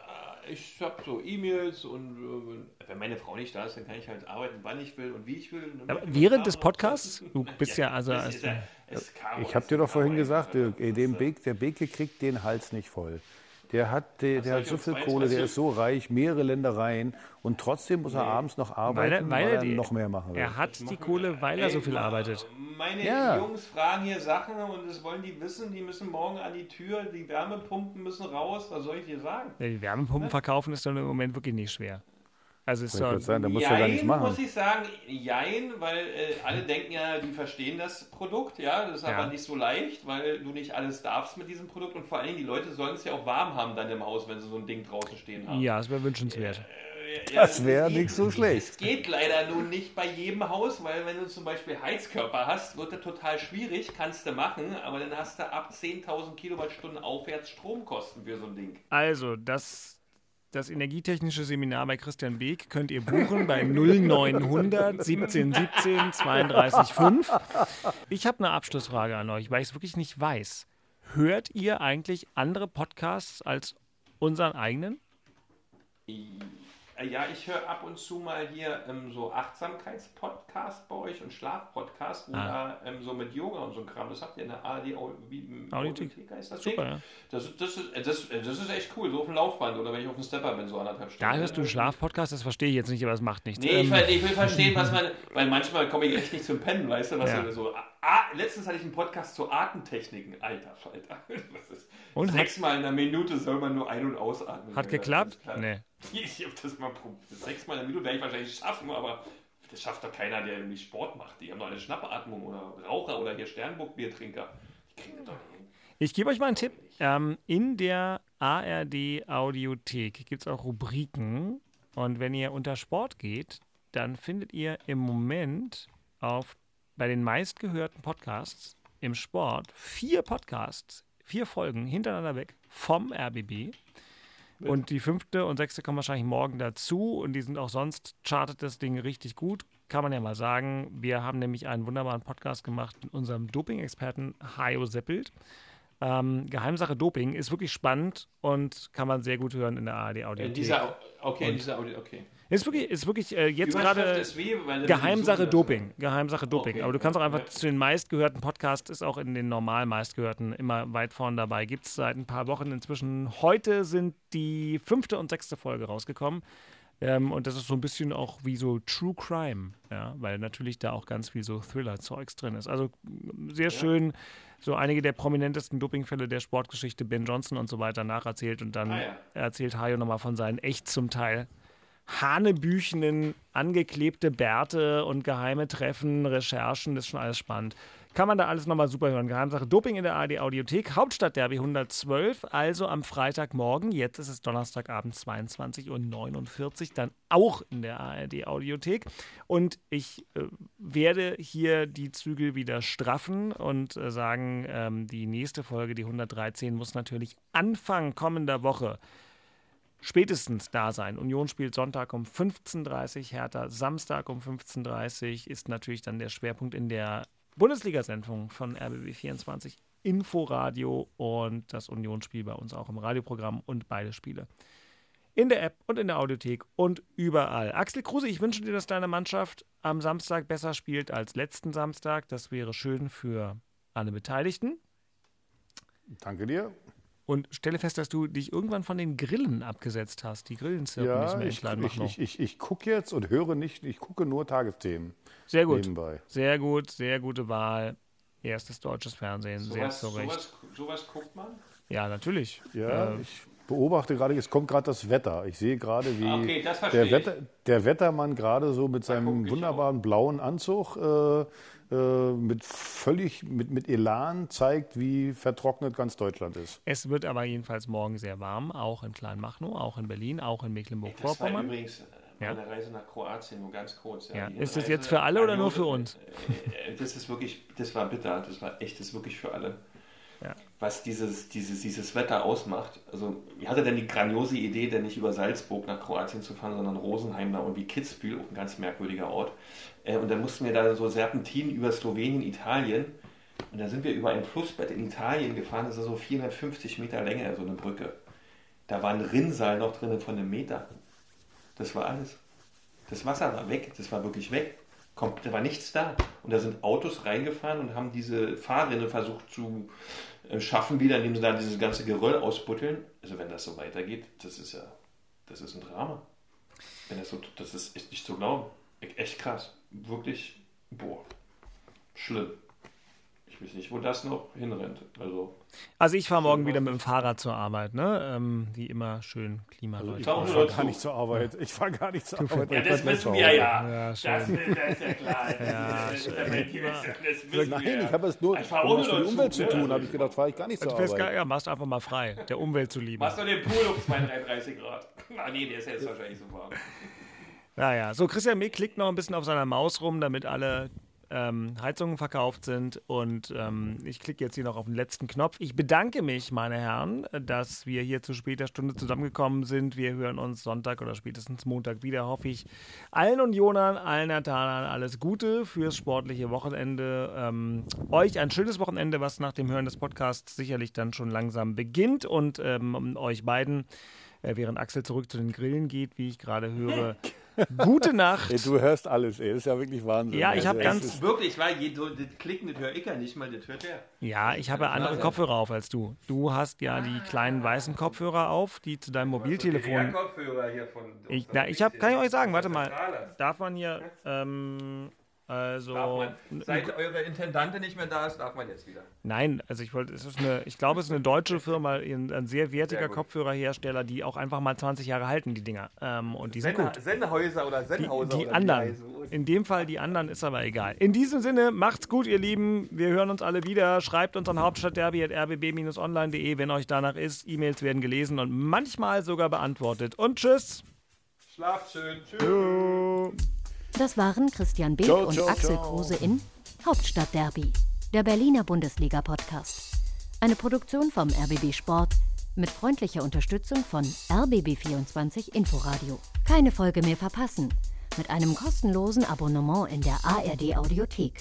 Äh, ich habe so E-Mails und äh, wenn meine Frau nicht da ist, dann kann ich halt arbeiten, wann ich will und wie ich will. Während des. Podcasts? Du bist ja also. es ja- es ist Chaos. Ich habe dir doch vorhin gesagt, einfach, der, dem Beke, der Beke kriegt den Hals nicht voll. Der hat, der, der hat so viel Kohle, der ist so reich, mehrere Ländereien und trotzdem muss er abends noch arbeiten, weil er, weil er die, noch mehr machen will. Er hat die Kohle, weil er so viel arbeitet. Meine ja. Jungs fragen hier Sachen und das wollen die wissen, die müssen morgen an die Tür, die Wärmepumpen müssen raus, was soll ich dir sagen? Ja, die Wärmepumpen verkaufen ist dann im Moment wirklich nicht schwer. Also ist so, sein, da musst jein, du gar nichts machen. muss ich sagen, jein, weil äh, alle denken ja, die verstehen das Produkt, ja, das ist ja. aber nicht so leicht, weil du nicht alles darfst mit diesem Produkt und vor allem die Leute sollen es ja auch warm haben dann im Haus, wenn sie so ein Ding draußen stehen haben. Ja, das wäre wünschenswert. Äh, ja, das wäre nicht so schlecht. Es geht leider nun nicht bei jedem Haus, weil wenn du zum Beispiel Heizkörper hast, wird das total schwierig, kannst du machen, aber dann hast du ab 10.000 Kilowattstunden aufwärts Stromkosten für so ein Ding. Also, das das energietechnische Seminar bei Christian Beek könnt ihr buchen bei 0900 17 17 32 5. Ich habe eine Abschlussfrage an euch, weil ich es wirklich nicht weiß. Hört ihr eigentlich andere Podcasts als unseren eigenen? Äh, ja, ich höre ab und zu mal hier ähm, so Achtsamkeitspodcast bei euch und Schlafpodcast, wo ah. da ähm, so mit Yoga und so ein Kram, das habt ihr in der ARD Audiothek, heißt das Super, ja. Das, das, ist, das, das ist echt cool, so auf dem Laufband oder wenn ich auf dem Stepper bin, so anderthalb Stunden. Da hörst du einen Schlafpodcast, das verstehe ich jetzt nicht, aber es macht nichts. Nee, ähm. ich, ich, will verstehen, was man, weil manchmal komme ich echt nicht zum Pennen, weißt du, was ja. so, ah, letztens hatte ich einen Podcast zu Atemtechniken, alter Falter. Und Sechsmal in einer Minute soll man nur ein- und ausatmen. Hat geklappt? Nee. Ich habe das mal probiert. Sechsmal in einer Minute werde ich wahrscheinlich schaffen, aber das schafft doch keiner, der irgendwie Sport macht. Die haben doch eine Schnappatmung oder Raucher oder hier Sternburg-Biertrinker. Die kriegen das doch nicht hin. Ich gebe euch mal einen Tipp. Ähm, in der ARD Audiothek gibt es auch Rubriken. Und wenn ihr unter Sport geht, dann findet ihr im Moment auf, bei den meistgehörten Podcasts im Sport vier Podcasts, vier Folgen hintereinander weg vom RBB. Und die fünfte und sechste kommen wahrscheinlich morgen dazu. Und die sind auch sonst, chartet das Ding richtig gut. Kann man ja mal sagen. Wir haben nämlich einen wunderbaren Podcast gemacht mit unserem Doping-Experten Hajo Seppelt. Ähm, Geheimsache Doping ist wirklich spannend und kann man sehr gut hören in der ARD Audio. In dieser, okay, in dieser Audio, okay. Ist wirklich, ist wirklich äh, jetzt gerade Geheimsache Doping. Geheimsache Doping. Okay. Aber du kannst auch einfach ja. zu den meistgehörten Podcasts, ist auch in den normal meistgehörten immer weit vorne dabei. Gibt es seit ein paar Wochen inzwischen. Heute sind die fünfte und sechste Folge rausgekommen. Ähm, und das ist so ein bisschen auch wie so True Crime, ja, weil natürlich da auch ganz viel so Thriller-Zeugs drin ist. Also sehr ja. schön, so einige der prominentesten Dopingfälle der Sportgeschichte, Ben Johnson und so weiter, nacherzählt und dann ah, ja. erzählt Hayo nochmal von seinen echt zum Teil hanebüchenen, angeklebte Bärte und geheime Treffen, Recherchen, das ist schon alles spannend. Kann man da alles nochmal super hören. Geheimsache Doping in der ARD Audiothek, Hauptstadtderby 112, also am Freitagmorgen. Jetzt ist es Donnerstagabend 22.49 Uhr, dann auch in der ARD Audiothek. Und ich äh, werde hier die Zügel wieder straffen und äh, sagen, ähm, die nächste Folge, die 113, muss natürlich Anfang kommender Woche spätestens da sein. Union spielt Sonntag um 15.30 Uhr, Hertha Samstag um 15.30 Uhr ist natürlich dann der Schwerpunkt in der Bundesliga-Sendung von RBB24 Inforadio und das Unionsspiel bei uns auch im Radioprogramm und beide Spiele. In der App und in der Audiothek und überall. Axel Kruse, ich wünsche dir, dass deine Mannschaft am Samstag besser spielt als letzten Samstag. Das wäre schön für alle Beteiligten. Danke dir. Und stelle fest, dass du dich irgendwann von den Grillen abgesetzt hast. Die Grillen ja, nicht mehr ich, ich, ich, ich, ich gucke jetzt und höre nicht, ich gucke nur Tagesthemen. Sehr gut. Nebenbei. Sehr gut, sehr gute Wahl. Erstes deutsches Fernsehen, so sehr was, zurecht. Sowas, sowas guckt man? Ja, natürlich. Ja, äh, ich beobachte gerade, es kommt gerade das Wetter. Ich sehe gerade, wie okay, der, Wetter, der, Wettermann gerade so mit seinem wunderbaren blauen Anzug äh, mit völlig mit, mit Elan zeigt, wie vertrocknet ganz Deutschland ist. Es wird aber jedenfalls morgen sehr warm, auch in Kleinmachnow, auch in Berlin, auch in Mecklenburg-Vorpommern. äh, ja. Reise nach Kroatien nur ganz kurz. Ja. Ja. Ist das jetzt für alle oder nur für uns? Äh, das ist wirklich, das war bitter, das war echt, das ist wirklich für alle. Was dieses, dieses, dieses Wetter ausmacht. Also, ich hatte denn die grandiose Idee, denn nicht über Salzburg nach Kroatien zu fahren, sondern Rosenheim da und wie Kitzbühel, auch ein ganz merkwürdiger Ort. Äh, und dann mussten wir da so Serpentin über Slowenien, Italien. Und da sind wir über ein Flussbett in Italien gefahren, das ist so 450 Meter Länge, so eine Brücke. Da war ein Rinnsal noch drin von einem Meter. Das war alles. Das Wasser war weg, das war wirklich weg. Da war nichts da. Und da sind Autos reingefahren und haben diese Fahrrinne versucht zu äh, schaffen wieder, indem sie da dieses ganze Geröll ausbutteln. Also wenn das so weitergeht, das ist ja, das ist ein Drama. Wenn das so, das ist echt nicht zu glauben. Echt krass. Wirklich, boah, schlimm. Ich weiß nicht, wo das noch hinrennt. Also, Also ich fahre morgen wieder mit dem Fahrrad zur Arbeit, ne? Ähm, wie immer schön Ich klimaneutral. Tauchen fahre gar nicht zur Arbeit. Ich fahre gar nicht zur Arbeit. ja, Ich das zu wir ja. Ja, das, das ist ja klar. Ja, das, das, das Nein, wir. ich habe es nur Ich um ohne die Leute Umwelt zu, zu ne? tun. Also habe ich gedacht, fahre ich gar nicht zur Du fährst gar, Arbeit. ja, machst einfach mal frei, der Umwelt zuliebe. Machst du den Pool um 32 Grad? Ah nee, der ist jetzt wahrscheinlich so warm. Naja, so Christian Mick klickt noch ein bisschen auf seiner Maus rum, damit alle ähm, Heizungen verkauft sind. Und ähm, ich klicke jetzt hier noch auf den letzten Knopf. Ich bedanke mich, meine Herren, dass wir hier zu später Stunde zusammengekommen sind. Wir hören uns Sonntag oder spätestens Montag wieder, hoffe ich. Allen Unionern, allen Natanern alles Gute fürs sportliche Wochenende. Ähm, euch ein schönes Wochenende, was nach dem Hören des Podcasts sicherlich dann schon langsam beginnt. Und ähm, euch beiden, äh, während Axel zurück zu den Grillen geht, wie ich gerade höre, gute Nacht. Ey, du hörst alles, ey. Das ist ja wirklich Wahnsinn. Ja, ich hab es ganz- ist- Wirklich, weil je, so, das Klicken, das höre ich ja nicht mal, das hört er. Ja, ich habe andere Kopfhörer auf als du. Du hast ja die kleinen weißen Kopfhörer auf, die zu deinem Mobiltelefon. Kopfhörer hier von. Ich, na, ich habe, kann ich euch sagen, warte mal. Darf man hier, ähm, also. Seit eure Intendante nicht mehr da ist, darf man jetzt wieder. Nein, also ich wollte, es ist eine, ich glaube, es ist eine deutsche Firma, ein, ein sehr wertiger Sehr. Kopfhörerhersteller, die auch einfach mal 20 Jahre halten, die Dinger. Ähm, und die sind gut. Sennhäuser oder Die, Sennhauser. die oder wie anderen. In dem Fall die anderen ist aber egal. In diesem Sinne, macht's gut, ihr Lieben. Wir hören uns alle wieder. Schreibt uns an hauptstadtderby.rbb-online.de, wenn euch danach ist. E-Mails werden gelesen und manchmal sogar beantwortet. Und tschüss. Schlaft schön. Tschüss. Das waren Christian Beek Ciao, und ciao, Axel ciao. Kruse in Hauptstadtderby, der Berliner Bundesliga-Podcast. Eine Produktion vom RBB Sport mit freundlicher Unterstützung von RBB24 Inforadio. Keine Folge mehr verpassen mit einem kostenlosen Abonnement in der ARD Audiothek.